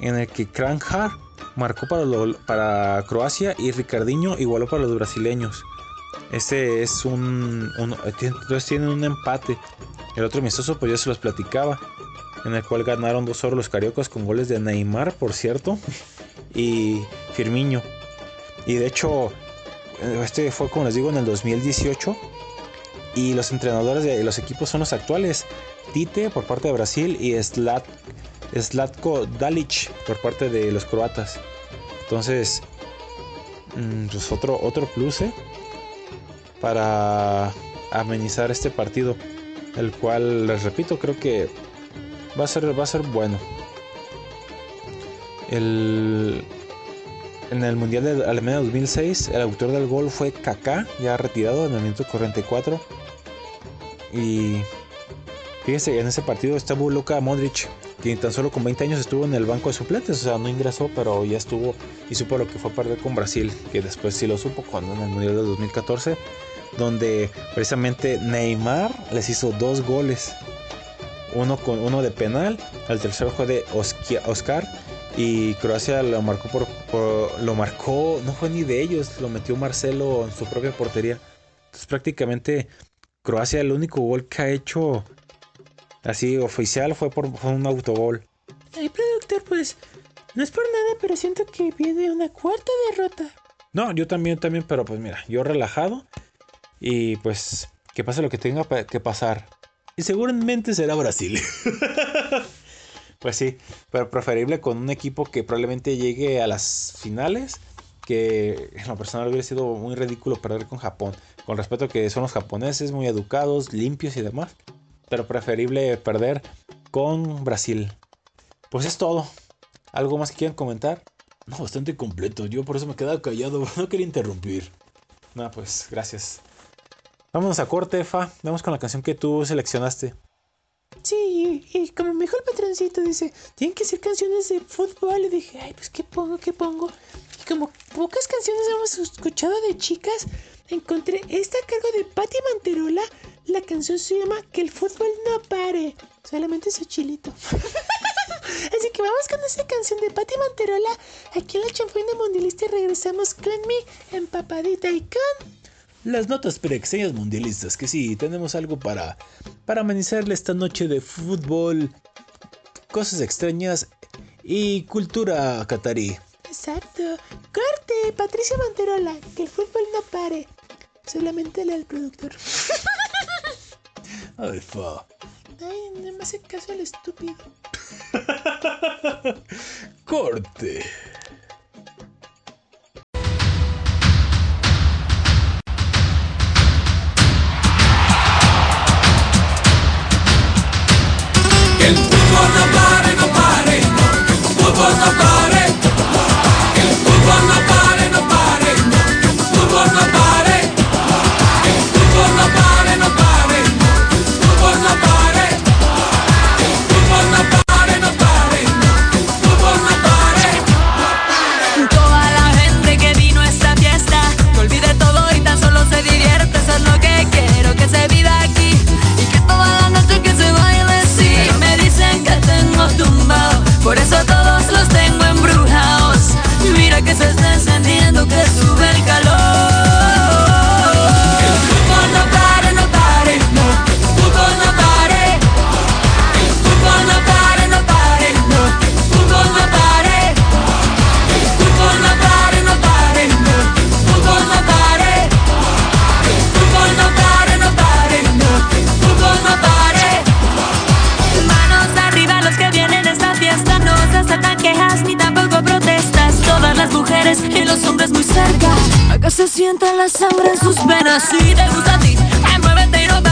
Speaker 2: en el que Kranjar marcó para, para Croacia y Ricardinho igualó para los brasileños. Este es un, Entonces tienen un empate. El otro amistoso, pues ya se los platicaba. En el cual ganaron dos oro los cariocas con goles de Neymar, por cierto. Y Firmiño. Y de hecho, este fue como les digo en el 2018. Y los entrenadores de los equipos son los actuales. Tite por parte de Brasil y Slat Slatko Dalic por parte de los croatas. Entonces, mm, pues otro, otro plus ¿eh? para amenizar este partido. El cual, les repito, creo que va a ser, va a ser bueno. El, en el Mundial de Alemania 2006, el autor del gol fue Kaká, ya retirado en el minuto 44. Y fíjense, en ese partido estuvo Luka Modric, que tan solo con 20 años estuvo en el banco de suplentes, o sea, no ingresó, pero ya estuvo y supo lo que fue perder con Brasil, que después sí lo supo cuando en el Mundial de 2014, donde precisamente Neymar les hizo dos goles, uno con uno de penal, el tercero fue de Oscar y Croacia lo marcó por, lo marcó, no fue ni de ellos, lo metió Marcelo en su propia portería. Entonces prácticamente Croacia el único gol que ha hecho Así, oficial fue por un autogol.
Speaker 4: Ay, productor, pues no es por nada, pero siento que viene una cuarta derrota.
Speaker 2: No, yo también, también, pero pues mira, yo relajado y pues que pase lo que tenga que pasar. Y seguramente será Brasil. pues sí, pero preferible con un equipo que probablemente llegue a las finales, que en lo personal hubiera sido muy ridículo perder con Japón. Con respeto a que son los japoneses, muy educados, limpios y demás pero preferible perder con Brasil. Pues es todo. ¿Algo más que quieran comentar?
Speaker 6: No, bastante completo. Yo por eso me quedaba callado. No quería interrumpir.
Speaker 2: No, pues gracias. Vámonos a corte, Fa. Vamos con la canción que tú seleccionaste.
Speaker 4: Sí, y, como me dijo patroncito, dice, tienen que ser canciones de fútbol. Y dije, ay, pues ¿qué pongo? ¿Qué pongo? Y como pocas canciones hemos escuchado de chicas, encontré esta cargo de Patti Manterola la canción se llama Que el fútbol no pare. Solamente su chilito. Así que vamos con esa canción de Patti Manterola. Aquí en la chanfaina mundialista y regresamos con mi empapadita y con
Speaker 6: las notas preextrañas mundialistas, que sí, tenemos algo para, para amenizarle esta noche de fútbol, cosas extrañas y cultura catarí.
Speaker 4: Exacto. Corte, Patricia Manterola, que el fútbol no pare. Solamente el productor.
Speaker 6: Ay, fa.
Speaker 4: Ay, no me hace caso el estúpido.
Speaker 6: Corte.
Speaker 7: Que el fútbol no pare, no pare, que el fútbol no pare,
Speaker 5: Por eso todo sienta la sangre en sus venas. Si te gusta a ti, y no pares,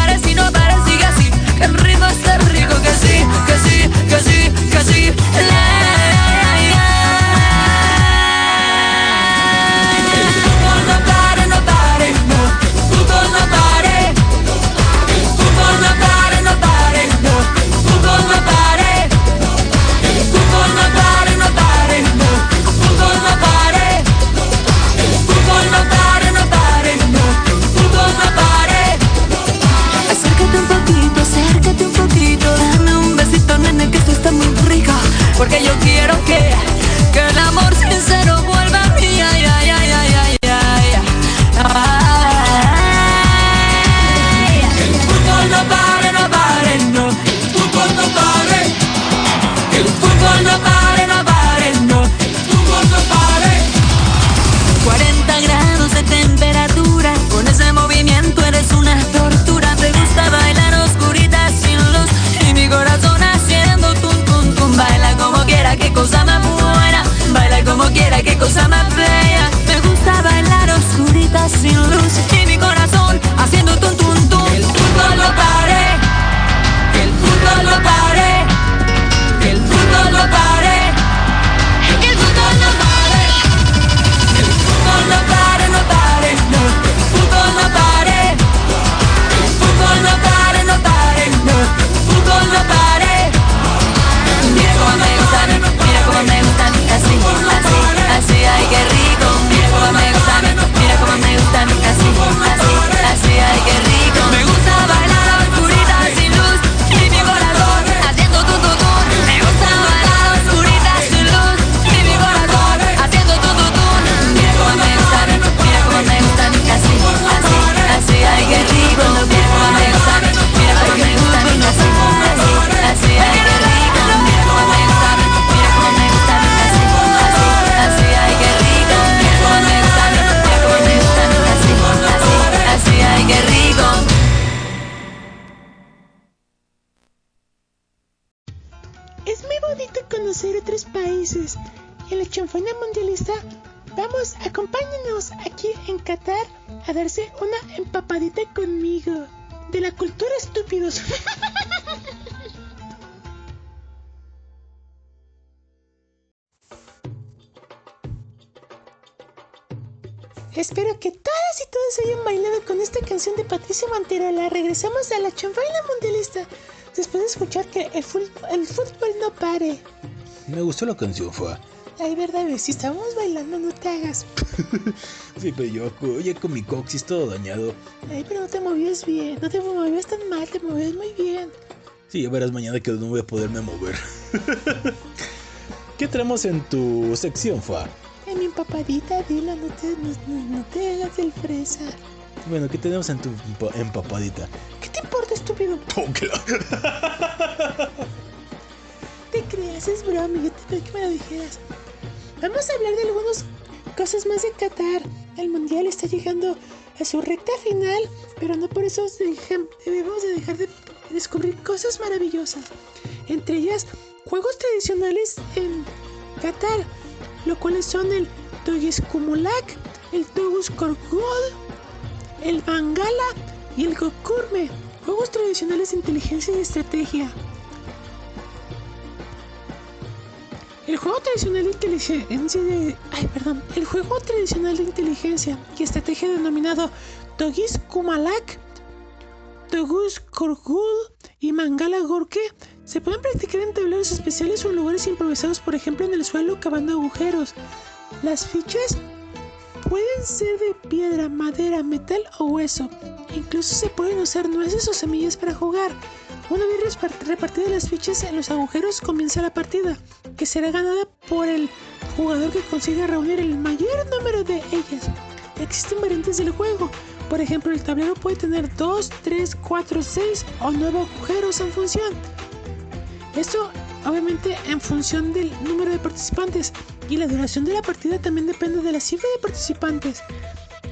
Speaker 5: cosa más fea. Me gusta bailar oscurita sin luz así, ay
Speaker 2: gustó la canción, fue.
Speaker 4: Ay, verdad, si estábamos bailando, no te hagas.
Speaker 2: Sí, pero yo ya con mi coxis todo dañado.
Speaker 4: Ay, pero no te movías bien, no te movías tan mal, te movías muy bien.
Speaker 2: Sí, ya verás mañana que no voy a poderme mover. ¿Qué tenemos en tu sección, Fa?
Speaker 4: Ay, mi empapadita, dilo, no te, no, no- no te hagas el fresa.
Speaker 2: Bueno, ¿qué tenemos en tu empa- empapadita?
Speaker 4: ¿Qué te importa, estúpido?
Speaker 2: Tóquela.
Speaker 4: Te creas, es broma, yo te pedí que me lo dijeras. Vamos a hablar de algunas cosas más de Qatar. El mundial está llegando a su recta final, pero no por eso debemos de dejar de descubrir cosas maravillosas. Entre ellas, juegos tradicionales en Qatar, lo cuales son el Toyes Kumulak, el Togus Korgol, el Bangala y el Gokurme. Juegos tradicionales de inteligencia y estrategia. El juego tradicional de inteligencia. El juego tradicional de inteligencia y estrategia denominado Togis Kumalak, Togus Korgul y Mangala Gorke se pueden practicar en tableros especiales o en lugares improvisados, por ejemplo en el suelo cavando agujeros. Las fichas pueden ser de piedra, madera, metal o hueso. Incluso se pueden usar nueces o semillas para jugar. Una vez repart- repartidas las fichas en los agujeros comienza la partida, que será ganada por el jugador que consiga reunir el mayor número de ellas. Existen variantes del juego. Por ejemplo, el tablero puede tener 2, 3, 4, 6 o 9 agujeros en función. Esto obviamente en función del número de participantes y la duración de la partida también depende de la cifra de participantes.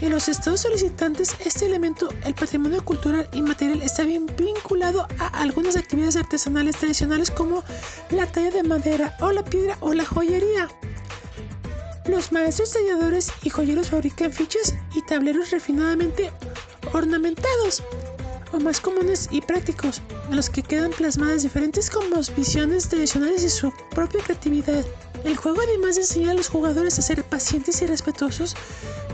Speaker 4: En los estados solicitantes, este elemento, el patrimonio cultural y material, está bien vinculado a algunas actividades artesanales tradicionales como la talla de madera o la piedra o la joyería. Los maestros talladores y joyeros fabrican fichas y tableros refinadamente ornamentados, o más comunes y prácticos, en los que quedan plasmadas diferentes visiones tradicionales y su propia creatividad. El juego, además de enseñar a los jugadores a ser pacientes y respetuosos,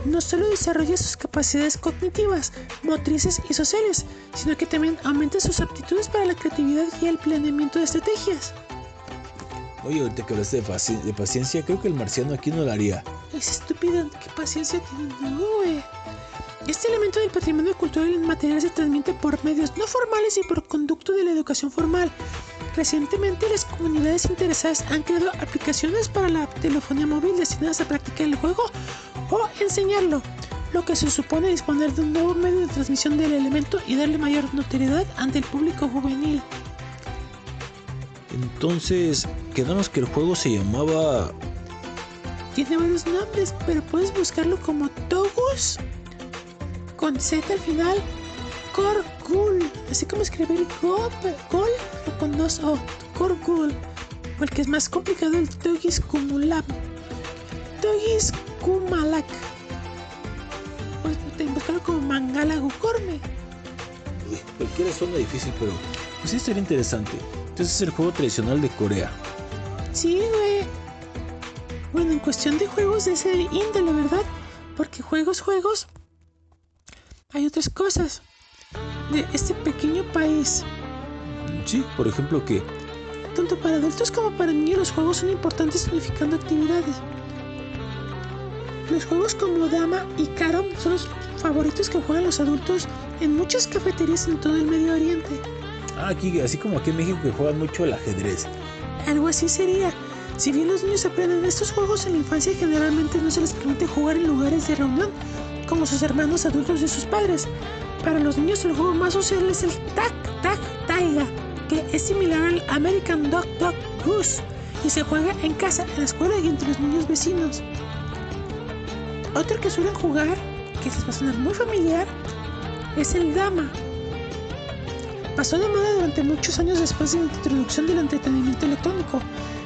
Speaker 4: no solo desarrolla sus capacidades cognitivas, motrices y sociales, sino que también aumenta sus aptitudes para la creatividad y el planeamiento de estrategias.
Speaker 2: Oye, ahorita que hablaste de, paci- de paciencia, creo que el marciano aquí no lo haría.
Speaker 4: Es estúpido, qué paciencia tiene, no, güey. Este elemento del patrimonio cultural inmaterial se transmite por medios no formales y por conducto de la educación formal. Recientemente, las comunidades interesadas han creado aplicaciones para la telefonía móvil destinadas a practicar el juego o enseñarlo, lo que se supone disponer de un nuevo medio de transmisión del elemento y darle mayor notoriedad ante el público juvenil.
Speaker 2: Entonces, quedamos que el juego se llamaba.
Speaker 4: Tiene varios nombres, pero puedes buscarlo como Togus con Z al final, Korgul, así como escribir Gol pero con dos O, Korgul, o el que es más complicado, el Togis Kumulab, Togis Kumalak, pues te buscarlo como Mangalago Corme.
Speaker 2: Uy, Cualquiera suena difícil, pero pues sí sería interesante. Entonces es el juego tradicional de Corea.
Speaker 4: Sí, güey. Bueno, en cuestión de juegos de ese índole, ¿verdad? Porque juegos, juegos, hay otras cosas de este pequeño país.
Speaker 2: Sí, por ejemplo que
Speaker 4: Tanto para adultos como para niños los juegos son importantes unificando actividades. Los juegos como Dama y Carom son los favoritos que juegan los adultos en muchas cafeterías en todo el Medio Oriente.
Speaker 2: Ah, aquí, así como aquí en México que juegan mucho el ajedrez.
Speaker 4: Algo así sería. Si bien los niños aprenden estos juegos en la infancia, generalmente no se les permite jugar en lugares de reunión como sus hermanos adultos y sus padres. Para los niños el juego más social es el Tac Tac Taiga, que es similar al American Dog Dog Goose y se juega en casa, en la escuela y entre los niños vecinos. Otro que suelen jugar, que les va a sonar muy familiar, es el Dama. Pasó de moda durante muchos años después de la introducción del entretenimiento electrónico.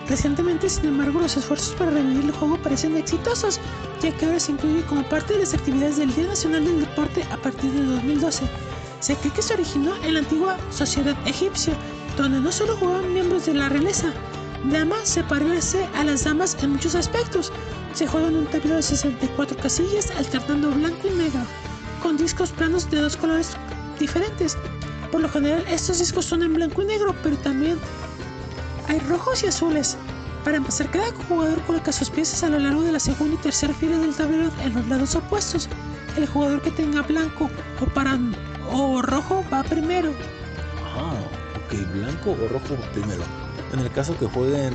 Speaker 4: Recientemente, sin embargo, los esfuerzos para revivir el juego parecen exitosos, ya que ahora se incluye como parte de las actividades del Día Nacional del Deporte a partir de 2012. Se cree que se originó en la antigua sociedad egipcia, donde no solo jugaban miembros de la realeza. Dama se parece a las damas en muchos aspectos. Se juega en un tablero de 64 casillas, alternando blanco y negro, con discos planos de dos colores diferentes. Por lo general, estos discos son en blanco y negro, pero también hay rojos y azules. Para empezar, cada jugador coloca sus piezas a lo largo de la segunda y tercera fila del tablero en los lados opuestos. El jugador que tenga blanco o, para, o rojo va primero.
Speaker 2: Ajá, ok, blanco o rojo primero. En el caso que jueguen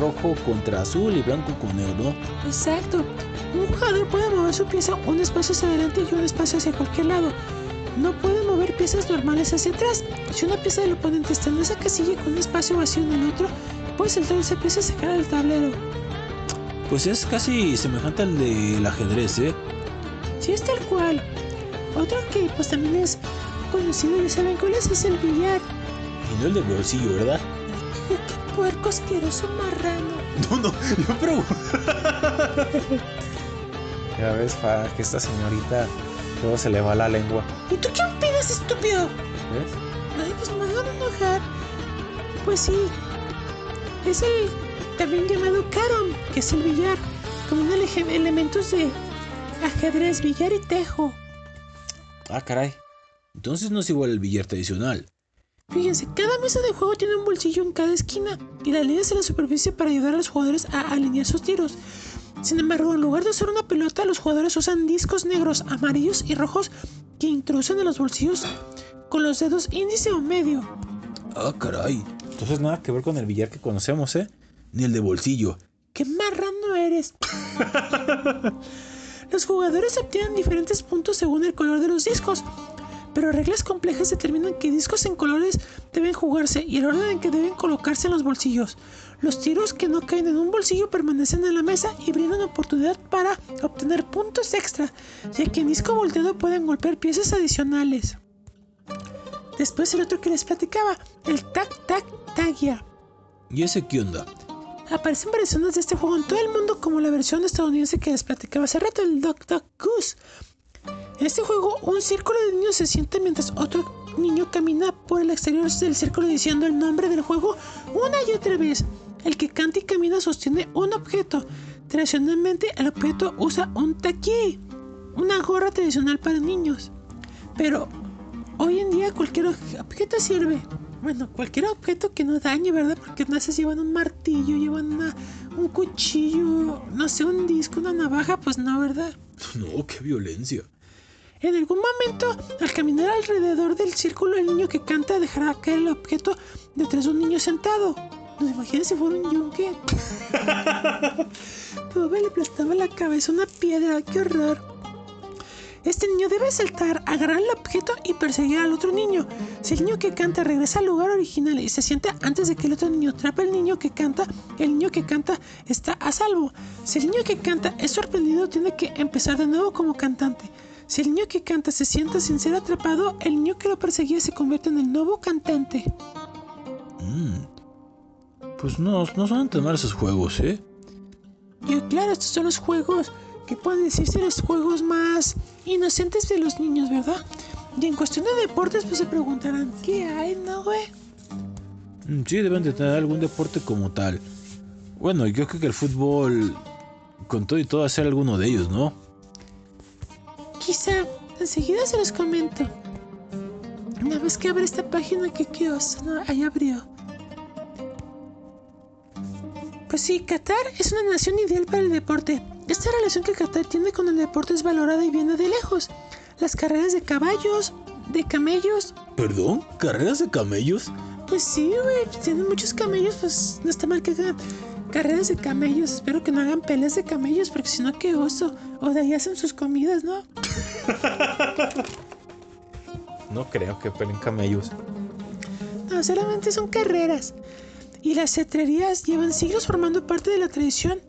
Speaker 2: rojo contra azul y blanco con negro.
Speaker 4: Exacto. Un jugador puede mover su pieza un espacio hacia adelante y un espacio hacia cualquier lado. No puede mover piezas normales hacia atrás. Si una pieza del oponente está en esa casilla con un espacio vacío en el otro, puede saltar esa pieza y sacar el tablero.
Speaker 2: Pues es casi semejante al del ajedrez, ¿eh?
Speaker 4: Sí, es tal cual. Otro que pues también es conocido, ya saben cuál es, es el billar.
Speaker 2: Y no el del bolsillo, ¿verdad?
Speaker 4: ¡Qué, qué puerco asqueroso marrano!
Speaker 2: No, no, yo pregunto.
Speaker 8: Ya ves, Fa, que esta señorita todo se le va la lengua.
Speaker 4: ¿Y tú qué opinas, estúpido?
Speaker 8: ¿Ves?
Speaker 4: Ay, pues me van a enojar. Pues sí. Es el también llamado carom, que es el billar. Como un ele- elementos de ajedrez, billar y tejo.
Speaker 2: Ah, caray. Entonces no es igual al billar tradicional.
Speaker 4: Fíjense, cada mesa de juego tiene un bolsillo en cada esquina y las líneas en la superficie para ayudar a los jugadores a alinear sus tiros. Sin embargo, en lugar de usar una pelota, los jugadores usan discos negros, amarillos y rojos que introducen en los bolsillos con los dedos índice o medio.
Speaker 2: Ah, caray.
Speaker 8: Entonces nada que ver con el billar que conocemos, ¿eh?
Speaker 2: Ni el de bolsillo.
Speaker 4: ¡Qué marrano eres! los jugadores obtienen diferentes puntos según el color de los discos, pero reglas complejas determinan qué discos en colores deben jugarse y el orden en que deben colocarse en los bolsillos. Los tiros que no caen en un bolsillo permanecen en la mesa y brindan oportunidad para obtener puntos extra, ya que en disco volteado pueden golpear piezas adicionales. Después el otro que les platicaba, el tac tac tagia.
Speaker 2: ¿Y ese qué onda?
Speaker 4: Aparecen versiones de este juego en todo el mundo como la versión estadounidense que les platicaba hace rato, el Duck Duck Goose. En este juego, un círculo de niños se siente mientras otro niño camina por el exterior del círculo diciendo el nombre del juego una y otra vez. El que canta y camina sostiene un objeto. Tradicionalmente, el objeto usa un taquí, una gorra tradicional para niños. Pero hoy en día cualquier objeto sirve. Bueno, cualquier objeto que no dañe, ¿verdad? Porque no sé si llevan un martillo, llevan un cuchillo, no sé, un disco, una navaja, pues no, ¿verdad?
Speaker 2: No, qué violencia.
Speaker 4: En algún momento, al caminar alrededor del círculo, el niño que canta dejará caer el objeto detrás de un niño sentado. ¿Nos imaginas si fuera un yunque? Pobre le aplastaba la cabeza una piedra, qué horror. Este niño debe saltar, agarrar el objeto y perseguir al otro niño. Si el niño que canta regresa al lugar original y se sienta antes de que el otro niño atrape al niño que canta, el niño que canta está a salvo. Si el niño que canta es sorprendido, tiene que empezar de nuevo como cantante. Si el niño que canta se sienta sin ser atrapado, el niño que lo perseguía se convierte en el nuevo cantante.
Speaker 2: Mm. Pues no, no son tan mal esos juegos, ¿eh?
Speaker 4: Y claro, estos son los juegos que pueden decirse los juegos más inocentes de los niños, ¿verdad? Y en cuestión de deportes, pues se preguntarán, ¿qué hay, no, güey?
Speaker 2: Mm, Sí, deben de tener algún deporte como tal. Bueno, yo creo que el fútbol, con todo y todo, hacer alguno de ellos, ¿no?
Speaker 4: Quizá, enseguida se los comento. Una vez que abre esta página, que no, ahí abrió. Pues sí, Qatar es una nación ideal para el deporte. Esta relación que Qatar tiene con el deporte es valorada y viene de lejos. Las carreras de caballos, de camellos,
Speaker 2: ¿Perdón? ¿Carreras de camellos?
Speaker 4: Pues sí, güey, tienen muchos camellos, pues no está mal que hagan carreras de camellos. Espero que no hagan peleas de camellos, porque si no, qué oso. O de ahí hacen sus comidas, ¿no?
Speaker 2: No creo que peleen camellos.
Speaker 4: No, solamente son carreras. Y las cetrerías llevan siglos formando parte de la tradición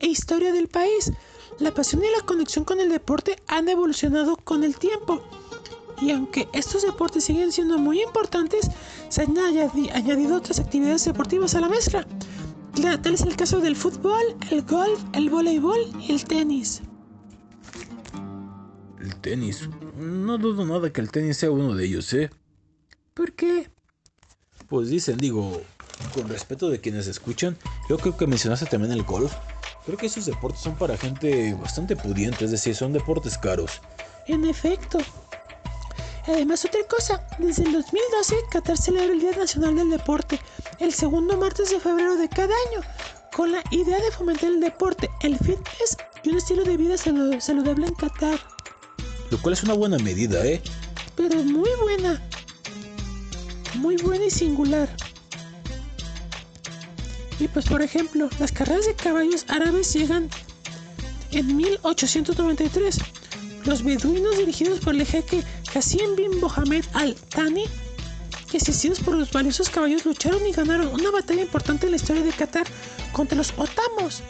Speaker 4: e historia del país. La pasión y la conexión con el deporte han evolucionado con el tiempo. Y aunque estos deportes siguen siendo muy importantes, se han añadi- añadido otras actividades deportivas a la mezcla. Cla- Tal es el caso del fútbol, el golf, el voleibol y el tenis.
Speaker 2: El tenis. No dudo nada que el tenis sea uno de ellos, ¿eh?
Speaker 4: ¿Por qué?
Speaker 2: Pues dicen, digo, con respeto de quienes escuchan, yo creo que mencionaste también el golf. Creo que esos deportes son para gente bastante pudiente, es decir, son deportes caros.
Speaker 4: En efecto. Además, otra cosa, desde el 2012 Qatar celebra el Día Nacional del Deporte, el segundo martes de febrero de cada año, con la idea de fomentar el deporte, el fitness y un estilo de vida salu- saludable en Qatar.
Speaker 2: Lo cual es una buena medida, ¿eh?
Speaker 4: Pero muy buena. Muy buena y singular. Y pues por ejemplo, las carreras de caballos árabes llegan en 1893. Los beduinos dirigidos por el jeque Hassim bin Mohammed al-Thani, que asistidos por los valiosos caballos lucharon y ganaron una batalla importante en la historia de Qatar contra los otamos,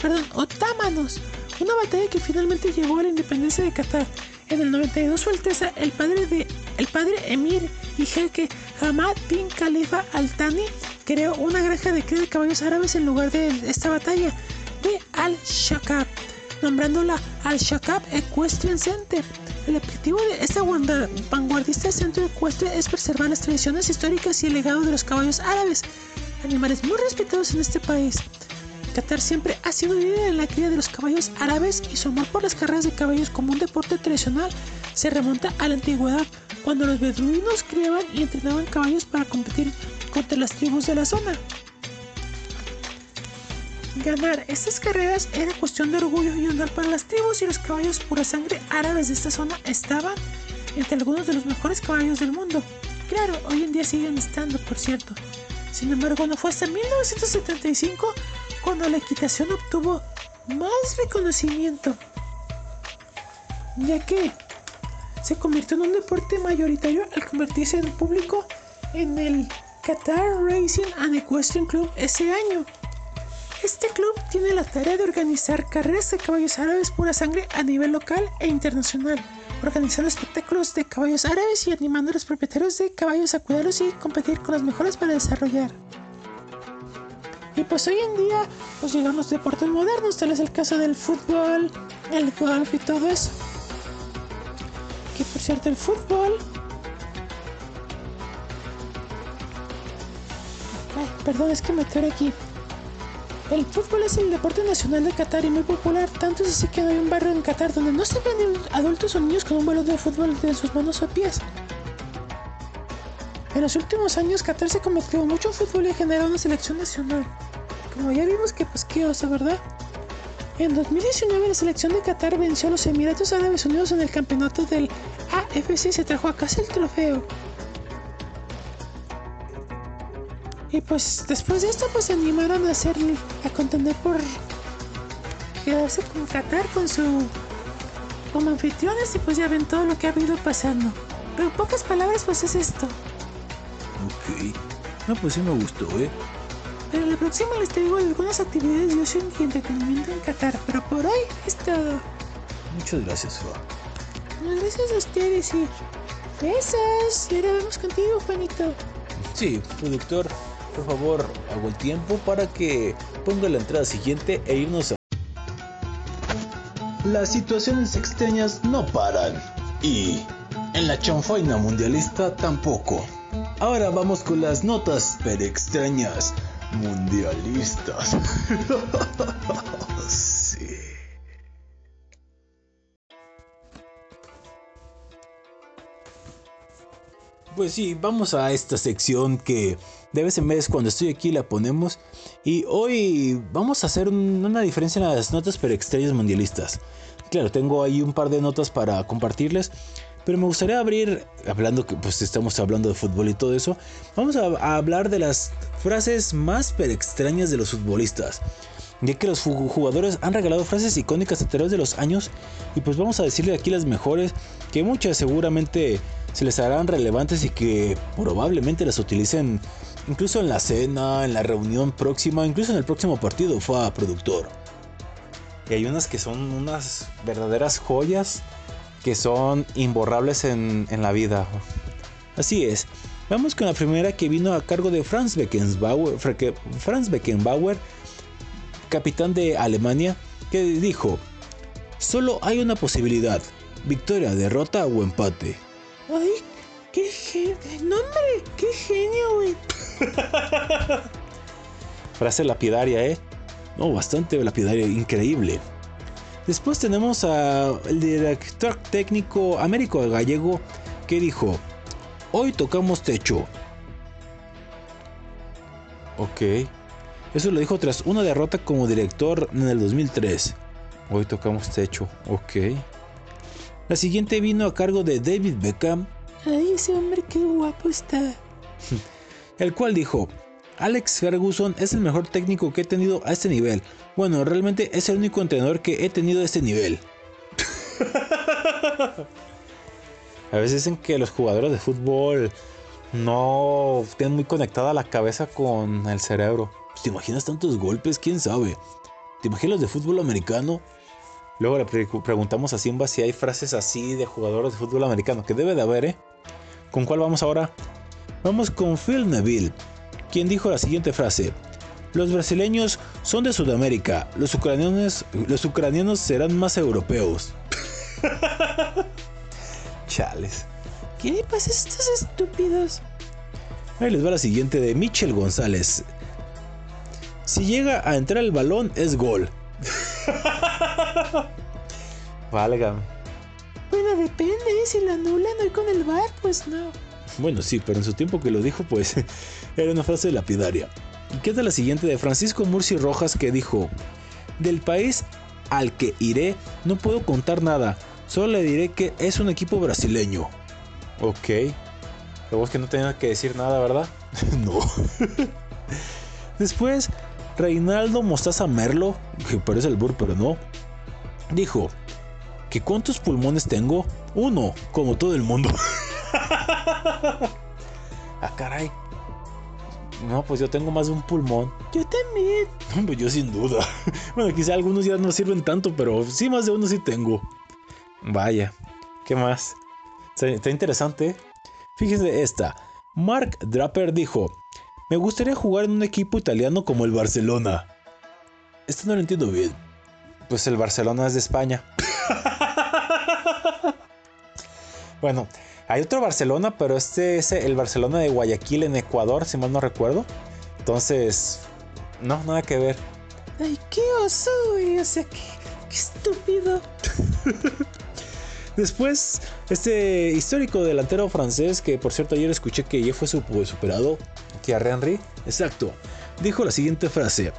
Speaker 4: perdón, otámanos, una batalla que finalmente llevó a la independencia de Qatar. En el 92 su alteza, el padre de el padre emir y jeque Hamad bin Khalifa al-Thani creó una granja de cría de caballos árabes en lugar de esta batalla de Al-Shakab, nombrándola Al-Shakab Equestrian Center. El objetivo de este vanguardista centro ecuestre es preservar las tradiciones históricas y el legado de los caballos árabes, animales muy respetados en este país. Qatar siempre ha sido líder en la cría de los caballos árabes y su amor por las carreras de caballos como un deporte tradicional se remonta a la antigüedad, cuando los beduinos criaban y entrenaban caballos para competir contra las tribus de la zona. Ganar estas carreras era cuestión de orgullo y honor para las tribus y los caballos pura sangre árabes de esta zona estaban entre algunos de los mejores caballos del mundo. Claro, hoy en día siguen estando, por cierto. Sin embargo, no fue hasta 1975 cuando la equitación obtuvo más reconocimiento, ya que se convirtió en un deporte mayoritario al convertirse en público en el Qatar Racing and Equestrian Club ese año. Este club tiene la tarea de organizar carreras de caballos árabes pura sangre a nivel local e internacional, organizando espectáculos de caballos árabes y animando a los propietarios de caballos a cuidarlos y competir con los mejores para desarrollar. Y pues hoy en día, pues llegan los deportes modernos, tal es el caso del fútbol, el golf y todo eso. Que por cierto, el fútbol. Ay, perdón, es que me atoré aquí. El fútbol es el deporte nacional de Qatar y muy popular, tanto es así que hay un barrio en Qatar donde no se ven adultos o niños con un balón de fútbol en sus manos o pies. En los últimos años Qatar se convirtió en mucho fútbol y ha generado una selección nacional. Como ya vimos que pues qué ¿verdad? En 2019 la selección de Qatar venció a los Emiratos Árabes Unidos en el campeonato del AFC y se trajo a casa el trofeo. Y pues después de esto pues se animaron a hacer a contender por quedarse con Qatar con su como anfitriones y pues ya ven todo lo que ha habido pasando. Pero en pocas palabras pues es esto.
Speaker 2: Ok. No, pues sí me gustó, ¿eh?
Speaker 4: Pero la próxima les traigo algunas actividades de ocio y entretenimiento en Qatar, pero por hoy es todo.
Speaker 2: Muchas gracias, Fa.
Speaker 4: Muchas gracias a ustedes y besos. Y ahora vamos contigo, Juanito.
Speaker 2: Sí, productor, por favor, hago el tiempo para que ponga la entrada siguiente e irnos a... Las situaciones extrañas no paran. Y en la chanfaina mundialista tampoco. Ahora vamos con las notas per extrañas mundialistas. sí. Pues sí, vamos a esta sección que de vez en vez cuando estoy aquí la ponemos. Y hoy vamos a hacer un- una diferencia en las notas per extrañas mundialistas. Claro, tengo ahí un par de notas para compartirles. Pero me gustaría abrir, hablando que pues estamos hablando de fútbol y todo eso, vamos a, hablar de las frases más per extrañas de los futbolistas. Ya que los jugadores han regalado frases icónicas a través de los años y pues vamos a decirle aquí las mejores que muchas seguramente se les harán relevantes y que probablemente las utilicen incluso en la cena, en la reunión próxima, incluso en el próximo partido, fue a productor.
Speaker 9: Y hay unas que son unas verdaderas joyas que son imborrables en, en la vida.
Speaker 2: Así es. Vamos con la primera que vino a cargo de Franz Beckenbauer, Franz Beckenbauer, capitán de Alemania, que dijo, solo hay una posibilidad, victoria, derrota o empate.
Speaker 4: Ay, qué genio. Qué genio, güey.
Speaker 9: Frase lapidaria, ¿eh?
Speaker 2: No, bastante lapidario, increíble. Después tenemos al director técnico Américo Gallego que dijo, hoy tocamos techo.
Speaker 9: Ok.
Speaker 2: Eso lo dijo tras una derrota como director en el 2003.
Speaker 9: Hoy tocamos techo. Ok.
Speaker 2: La siguiente vino a cargo de David Beckham,
Speaker 4: Ay, ese hombre, qué guapo está.
Speaker 2: el cual dijo, Alex Ferguson es el mejor técnico que he tenido a este nivel. Bueno, realmente es el único entrenador que he tenido a este nivel.
Speaker 9: A veces dicen que los jugadores de fútbol no tienen muy conectada la cabeza con el cerebro.
Speaker 2: ¿Te imaginas tantos golpes? ¿Quién sabe? ¿Te imaginas los de fútbol americano?
Speaker 9: Luego le pre- preguntamos a Simba si hay frases así de jugadores de fútbol americano, que debe de haber, ¿eh? ¿Con cuál vamos ahora?
Speaker 2: Vamos con Phil Neville, quien dijo la siguiente frase. Los brasileños son de Sudamérica, los ucranianos, los ucranianos serán más europeos.
Speaker 9: Chales.
Speaker 4: ¿Qué le pasa a estos estúpidos?
Speaker 2: Ahí les va la siguiente de Michel González. Si llega a entrar el balón es gol.
Speaker 9: Válgame.
Speaker 4: Bueno, depende, ¿eh? si lo anulan hoy con el bar, pues no.
Speaker 2: Bueno, sí, pero en su tiempo que lo dijo, pues era una frase lapidaria. ¿Y qué tal la siguiente de Francisco Murci Rojas que dijo, del país al que iré no puedo contar nada, solo le diré que es un equipo brasileño.
Speaker 9: Ok. Luego es que no tenía que decir nada, ¿verdad?
Speaker 2: no. Después, Reinaldo Mostaza Merlo, que parece el burro, pero no, dijo, ¿que cuántos pulmones tengo? Uno, como todo el mundo.
Speaker 9: Ah, caray. No, pues yo tengo más de un pulmón.
Speaker 4: Yo también.
Speaker 2: Pues yo sin duda. Bueno, quizá algunos ya no sirven tanto, pero sí más de uno sí tengo.
Speaker 9: Vaya. ¿Qué más? Está, interesante.
Speaker 2: Fíjense esta. Mark Draper dijo, Me gustaría jugar en un equipo italiano como el Barcelona. Esto no lo entiendo bien.
Speaker 10: Pues el Barcelona es de España. bueno, hay otro Barcelona, pero este es el Barcelona de Guayaquil en Ecuador, si mal no recuerdo. Entonces, no, nada que ver.
Speaker 4: Ay, qué oso, güey. O sea, qué, qué estúpido.
Speaker 2: Después, este histórico delantero francés, que por cierto ayer escuché que ya fue su- superado,
Speaker 10: Thierry Henry.
Speaker 2: exacto, dijo la siguiente frase.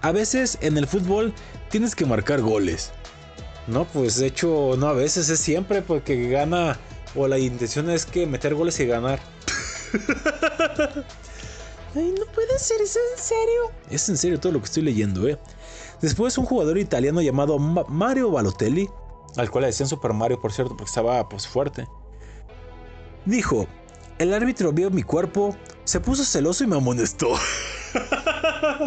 Speaker 2: A veces en el fútbol tienes que marcar goles.
Speaker 10: No, pues de hecho, no a veces, es siempre porque gana. O la intención es que meter goles y ganar.
Speaker 4: Ay, no puede ser eso en serio.
Speaker 2: Es en serio todo lo que estoy leyendo, ¿eh? Después un jugador italiano llamado Ma- Mario Balotelli
Speaker 10: Al cual le decían Super Mario, por cierto, porque estaba pues fuerte.
Speaker 2: dijo, el árbitro vio mi cuerpo, se puso celoso y me amonestó.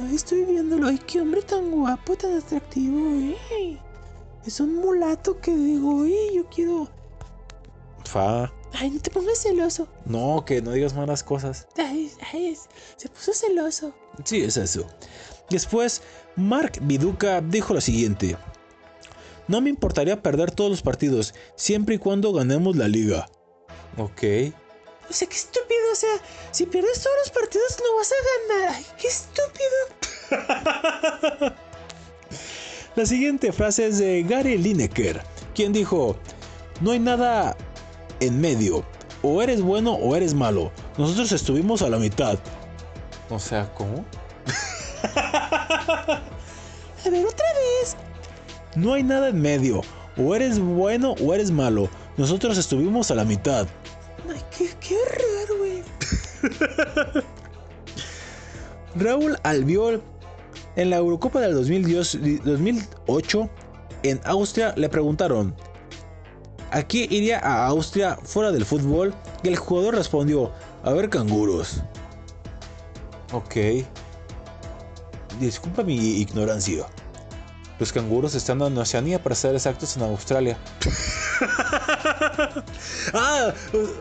Speaker 4: Ay, estoy viéndolo. Ay, qué hombre tan guapo, tan atractivo, güey. Es un mulato que digo, güey, yo quiero.
Speaker 10: Fa.
Speaker 4: Ay, no te pongas celoso.
Speaker 10: No, que no digas malas cosas.
Speaker 4: Ay, ay, se puso celoso.
Speaker 2: Sí, es eso. Después, Mark Viduca dijo lo siguiente. No me importaría perder todos los partidos, siempre y cuando ganemos la liga.
Speaker 10: Ok.
Speaker 4: O sea, qué estúpido. O sea, si pierdes todos los partidos, no vas a ganar. Ay, qué estúpido.
Speaker 2: La siguiente frase es de Gary Lineker, quien dijo, no hay nada en medio, o eres bueno o eres malo, nosotros estuvimos a la mitad.
Speaker 10: O sea, ¿cómo?
Speaker 4: A ver, otra vez.
Speaker 2: No hay nada en medio, o eres bueno o eres malo, nosotros estuvimos a la mitad.
Speaker 4: Ay, qué, qué horror, güey.
Speaker 2: Raúl Albiol en la Eurocopa del 2010 2008 en Austria le preguntaron ¿A qué iría a Austria fuera del fútbol? Y el jugador respondió, a ver canguros.
Speaker 10: Ok.
Speaker 2: Disculpa mi ignorancia.
Speaker 10: Los canguros están en Oceanía, para ser exactos, en Australia.
Speaker 2: Ah,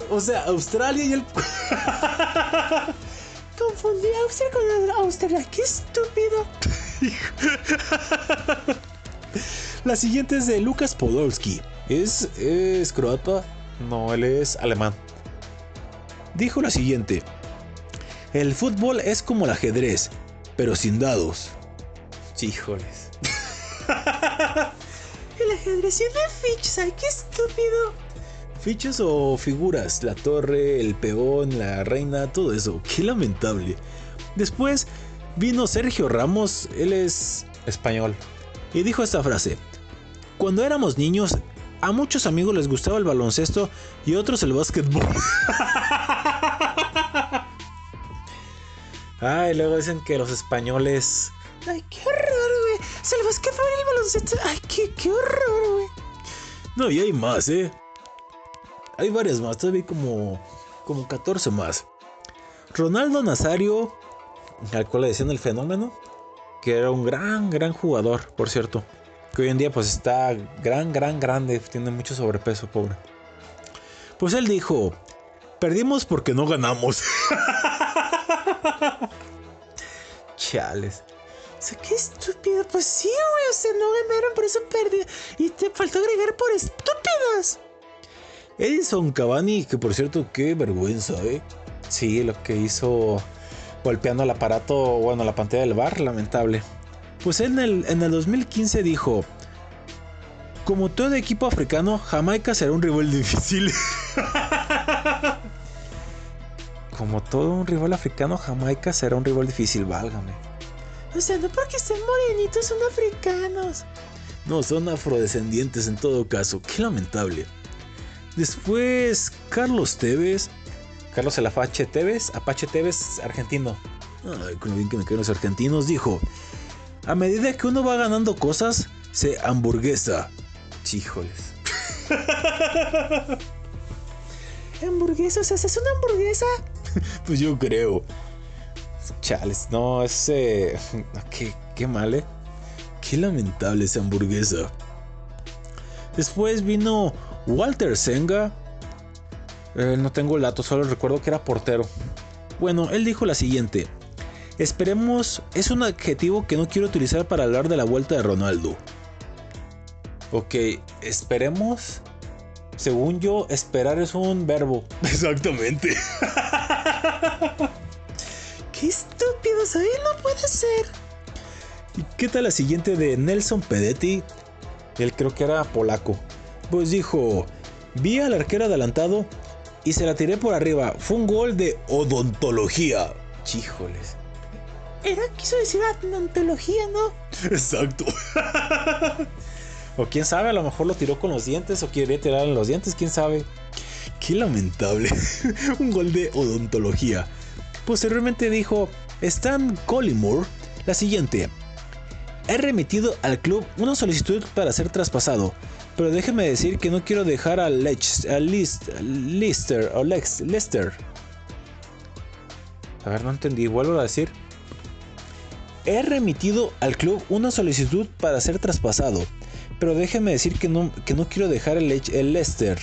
Speaker 2: o, o sea, Australia y el...
Speaker 4: Confundí Austria con Australia. Qué estúpido.
Speaker 2: La siguiente es de Lucas Podolski. ¿Es, es croata?
Speaker 10: No, él es alemán.
Speaker 2: Dijo la siguiente. El fútbol es como el ajedrez, pero sin dados.
Speaker 10: Híjoles.
Speaker 4: El ajedrez tiene fichas. Ay, qué estúpido.
Speaker 2: Fichas o figuras, la torre, el peón, la reina, todo eso. Qué lamentable. Después vino Sergio Ramos, él es...
Speaker 10: Español.
Speaker 2: Y dijo esta frase. Cuando éramos niños, a muchos amigos les gustaba el baloncesto y otros el básquetbol.
Speaker 10: Ah, y luego dicen que los españoles.
Speaker 4: Ay, qué horror, güey. Se va a escapar el baloncesto. Ay, qué, qué horror, güey.
Speaker 2: No, y hay más, ¿eh? Hay varias más, todavía como, como 14 más. Ronaldo Nazario,
Speaker 10: Al cual le decían el fenómeno. Que era un gran, gran jugador, por cierto. Que hoy en día, pues está gran, gran, grande. Tiene mucho sobrepeso, pobre.
Speaker 2: pues él dijo, perdimos porque no ganamos.
Speaker 10: Chales.
Speaker 4: O sea, qué estúpido. Pues sí, güey. O sea, no ganaron, por eso perdí. Y te faltó agregar por estúpidos.
Speaker 2: Edison Cavani, que por cierto, qué vergüenza, ¿eh?
Speaker 10: Sí, lo que hizo golpeando el aparato, bueno, la pantalla del bar, lamentable.
Speaker 2: Pues él en el, en el 2015 dijo, como todo equipo africano, Jamaica será un rival difícil.
Speaker 10: Como todo un rival africano, Jamaica será un rival difícil, válgame.
Speaker 4: O sea, no porque estén morenitos son africanos.
Speaker 2: No, son afrodescendientes en todo caso, qué lamentable. Después, Carlos Tevez.
Speaker 10: Carlos el Apache Tevez, Apache Tevez, argentino.
Speaker 2: Ay, con lo bien que me quedan los argentinos, dijo: A medida que uno va ganando cosas, se hamburguesa.
Speaker 10: Híjoles.
Speaker 4: Hamburguesa, o sea, ¿es una hamburguesa?
Speaker 2: Pues yo creo.
Speaker 10: Chales, no, ese. qué, qué mal, eh.
Speaker 2: Qué lamentable esa hamburguesa. Después vino Walter Senga.
Speaker 10: Eh, No tengo el dato, solo recuerdo que era portero.
Speaker 2: Bueno, él dijo la siguiente. Esperemos es un adjetivo que no quiero utilizar para hablar de la vuelta de Ronaldo.
Speaker 11: Ok, esperemos. Según yo, esperar es un verbo.
Speaker 2: Exactamente.
Speaker 4: ¡Qué estúpido! ¿sabes? No puede ser.
Speaker 2: ¿Y qué tal la siguiente de Nelson Pedetti?
Speaker 11: Él creo que era polaco.
Speaker 2: Pues dijo, vi al arquero adelantado y se la tiré por arriba. Fue un gol de odontología.
Speaker 11: Chíjoles.
Speaker 4: Era, quiso decir odontología, ¿no?
Speaker 2: Exacto.
Speaker 11: O quién sabe, a lo mejor lo tiró con los dientes o quería tirar en los dientes, quién sabe.
Speaker 2: Qué lamentable. un gol de odontología. Posteriormente dijo Stan Collymore la siguiente. He remitido al club una solicitud para ser traspasado, pero déjeme decir que no quiero dejar a, Lech, a List, Lister o Lex, Lester.
Speaker 11: A ver, no entendí, vuelvo a decir.
Speaker 2: He remitido al club una solicitud para ser traspasado, pero déjeme decir que no, que no quiero dejar el, el Leicester.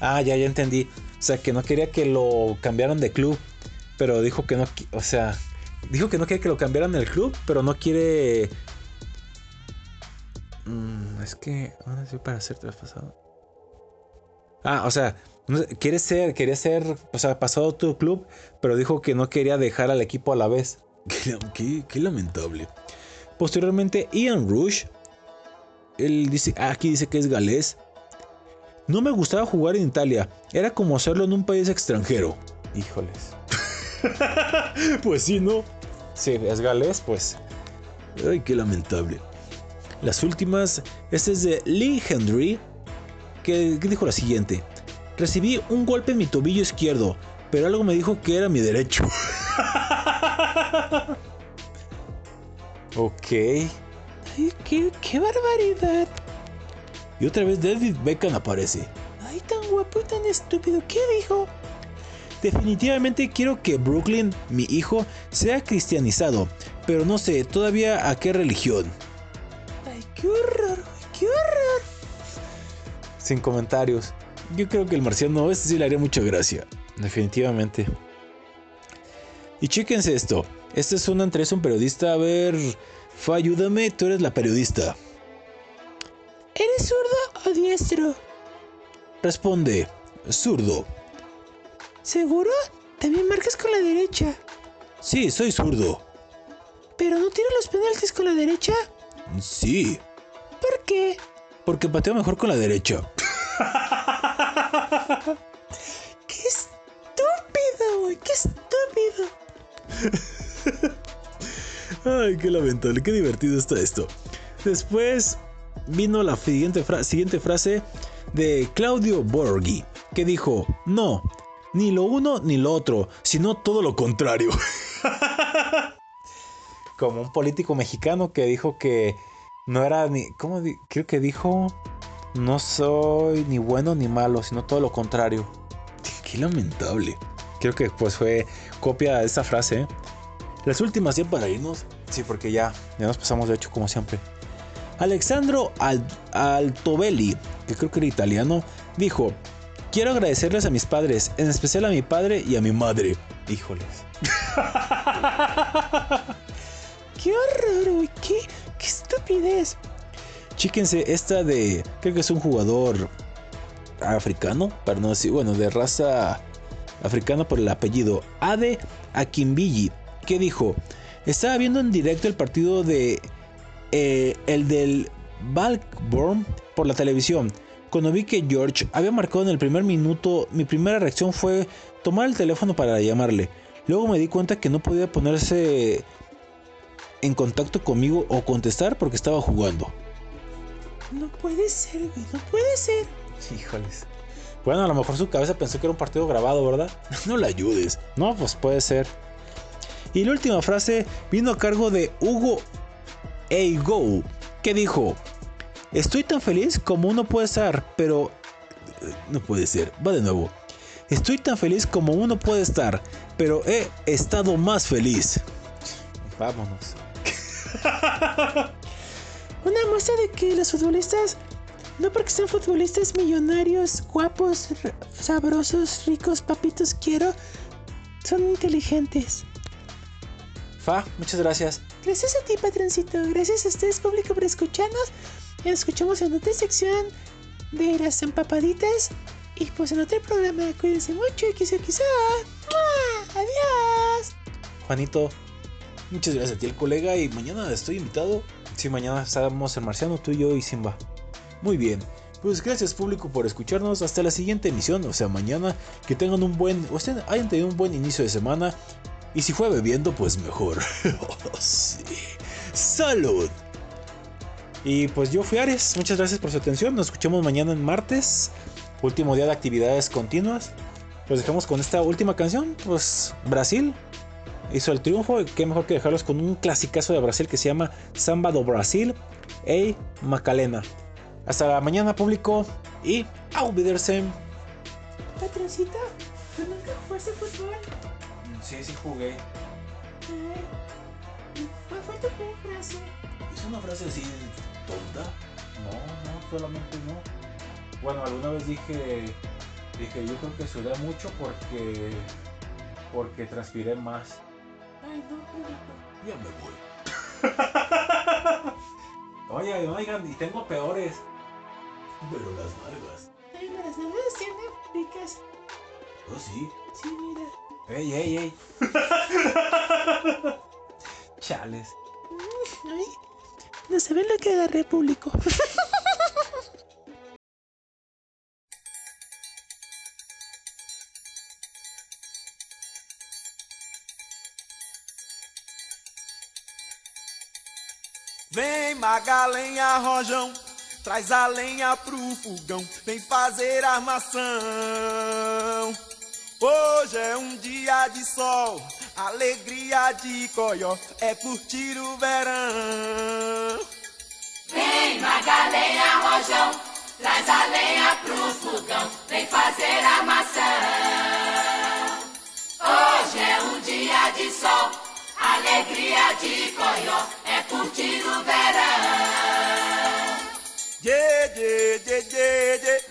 Speaker 11: Ah, ya, ya entendí. O sea, que no quería que lo cambiaran de club, pero dijo que no, o sea, dijo que no quiere que lo cambiaran del club, pero no quiere... Mm, es que, ahora sí para ser traspasado. Ah, o sea, quiere ser, quería ser, o sea, pasado a otro club, pero dijo que no quería dejar al equipo a la vez.
Speaker 2: Qué, qué- qué lamentable. Posteriormente, Ian Rush. Él dice, ah, aquí dice que es galés. No me gustaba jugar en Italia. Era como hacerlo en un país extranjero.
Speaker 11: Híjoles.
Speaker 2: Pues sí, ¿no?
Speaker 11: Sí, es galés, pues.
Speaker 2: Ay, qué lamentable. Las últimas, esta es de Lee Henry, que, que dijo la siguiente. Recibí un golpe en mi tobillo izquierdo, pero algo me dijo que era mi derecho.
Speaker 11: Ok.
Speaker 4: Ay, qué, qué barbaridad.
Speaker 2: Y otra vez David Beckham aparece.
Speaker 4: Ay, tan guapo y tan estúpido. ¿Qué dijo?
Speaker 2: Definitivamente quiero que Brooklyn, mi hijo, sea cristianizado, pero no sé todavía a qué religión.
Speaker 4: Ay, qué horror, qué horror.
Speaker 11: Sin comentarios.
Speaker 2: Yo creo que el marciano, este sí le haría mucha gracia.
Speaker 11: Definitivamente.
Speaker 2: Y chéquense esto. Esta es una entrevista a un periodista. A ver, Fa, ayúdame, tú eres la periodista.
Speaker 4: ¿Eres zurdo o diestro?
Speaker 2: Responde, zurdo.
Speaker 4: ¿Seguro? También marcas con la derecha.
Speaker 2: Sí, soy zurdo.
Speaker 4: ¿Pero no tiras los penaltis con la derecha?
Speaker 2: Sí,
Speaker 4: ¿Por qué?
Speaker 2: porque pateo mejor con la derecha.
Speaker 4: ¡Qué estúpido, güey! ¡Qué estúpido!
Speaker 2: Ay, qué lamentable, qué divertido está esto. Después vino la siguiente, fra- siguiente frase de Claudio Borghi, que dijo, no, ni lo uno ni lo otro, sino todo lo contrario.
Speaker 11: Como un político mexicano que dijo que no era ni. ¿Cómo? Creo que dijo. No soy ni bueno ni malo, sino todo lo contrario.
Speaker 2: qué lamentable.
Speaker 11: Creo que pues fue copia de esa frase. ¿eh?
Speaker 2: Las últimas ya para irnos.
Speaker 11: Sí, porque ya, ya nos pasamos de hecho como siempre.
Speaker 2: Alexandro Al- Altobelli, que creo que era italiano, dijo, quiero agradecerles a mis padres, en especial a mi padre y a mi madre.
Speaker 11: Híjoles.
Speaker 4: ¡Qué horror, güey! ¡Qué, qué estupidez!
Speaker 2: Chíquense esta de, creo que es un jugador africano, para no decir, bueno, de raza africana por el apellido, Ade Akimbiji, que dijo, estaba viendo en directo el partido de eh, el del Balkborn por la televisión. Cuando vi que George había marcado en el primer minuto, mi primera reacción fue tomar el teléfono para llamarle. Luego me di cuenta que no podía ponerse en contacto conmigo o contestar porque estaba jugando.
Speaker 4: No puede ser, güey. No puede ser.
Speaker 11: Híjoles. Bueno, a lo mejor su cabeza pensó que era un partido grabado, ¿verdad?
Speaker 2: No la ayudes.
Speaker 11: No, pues puede ser.
Speaker 2: Y la última frase vino a cargo de Hugo Eigo, que dijo, estoy tan feliz como uno puede estar, pero... eh, No puede ser, va de nuevo. Estoy tan feliz como uno puede estar, pero he estado más feliz.
Speaker 11: Vámonos.
Speaker 4: Una muestra de que los futbolistas, no porque sean futbolistas millonarios, guapos, sabrosos, ricos, papitos, quiero, Son inteligentes.
Speaker 2: Fa, muchas gracias.
Speaker 4: Gracias a ti, patroncito. Gracias a ustedes, público, por escucharnos. Y nos escuchamos en otra sección de las empapaditas. Y pues en otro programa. Cuídense mucho. Quizá, quizá. Adiós.
Speaker 2: Juanito, muchas gracias a ti, el colega. Y mañana estoy invitado. Sí, mañana estamos el marciano, tú y yo y Simba. Muy bien. Pues gracias público por escucharnos. Hasta la siguiente emisión, o sea, mañana. Que tengan un buen, o estén- hayan tenido un buen inicio de semana. Y si fue bebiendo, pues mejor. Oh, sí. Salud. Y pues yo fui Ares. Muchas gracias por su atención. Nos escuchamos mañana en martes. Último día de actividades continuas. Los dejamos con esta última canción. Pues Brasil hizo el triunfo. Qué mejor que dejarlos con un clasicazo de Brasil que se llama Samba do Brasil. Ei Macalena. Hasta mañana, público. Y a Wiedersehen.
Speaker 4: Patroncito, ¿tú nunca jugaste fútbol?
Speaker 2: Sí, sí jugué.
Speaker 4: ¿Cuál fue tu frase?
Speaker 2: ¿Es una frase así tonta? No, no, solamente no. Bueno, alguna vez dije, dije, yo creo que sudé mucho porque, porque transpiré más.
Speaker 4: Ay, no, público.
Speaker 2: Ya me voy. Oye, oigan, y tengo peores. Pero las nalgas.
Speaker 4: Ay, las nalgas tienen picas.
Speaker 2: Oh, sí.
Speaker 4: Sí, mira.
Speaker 2: Ey, ey, ey. Chales.
Speaker 4: Ay, no saben lo que agarré, público.
Speaker 12: Vem Magalenha Rojão, traz a lenha pro fogão, vem fazer armação. Hoje é um dia de sol, alegria de coió, é curtir o verão.
Speaker 5: Vem Magalenha Rojão, traz a lenha pro fogão, vem fazer armação. Hoje é um dia de sol, alegria de coió, é curtir o verão.
Speaker 12: Dê, dê, dê, dê, dê.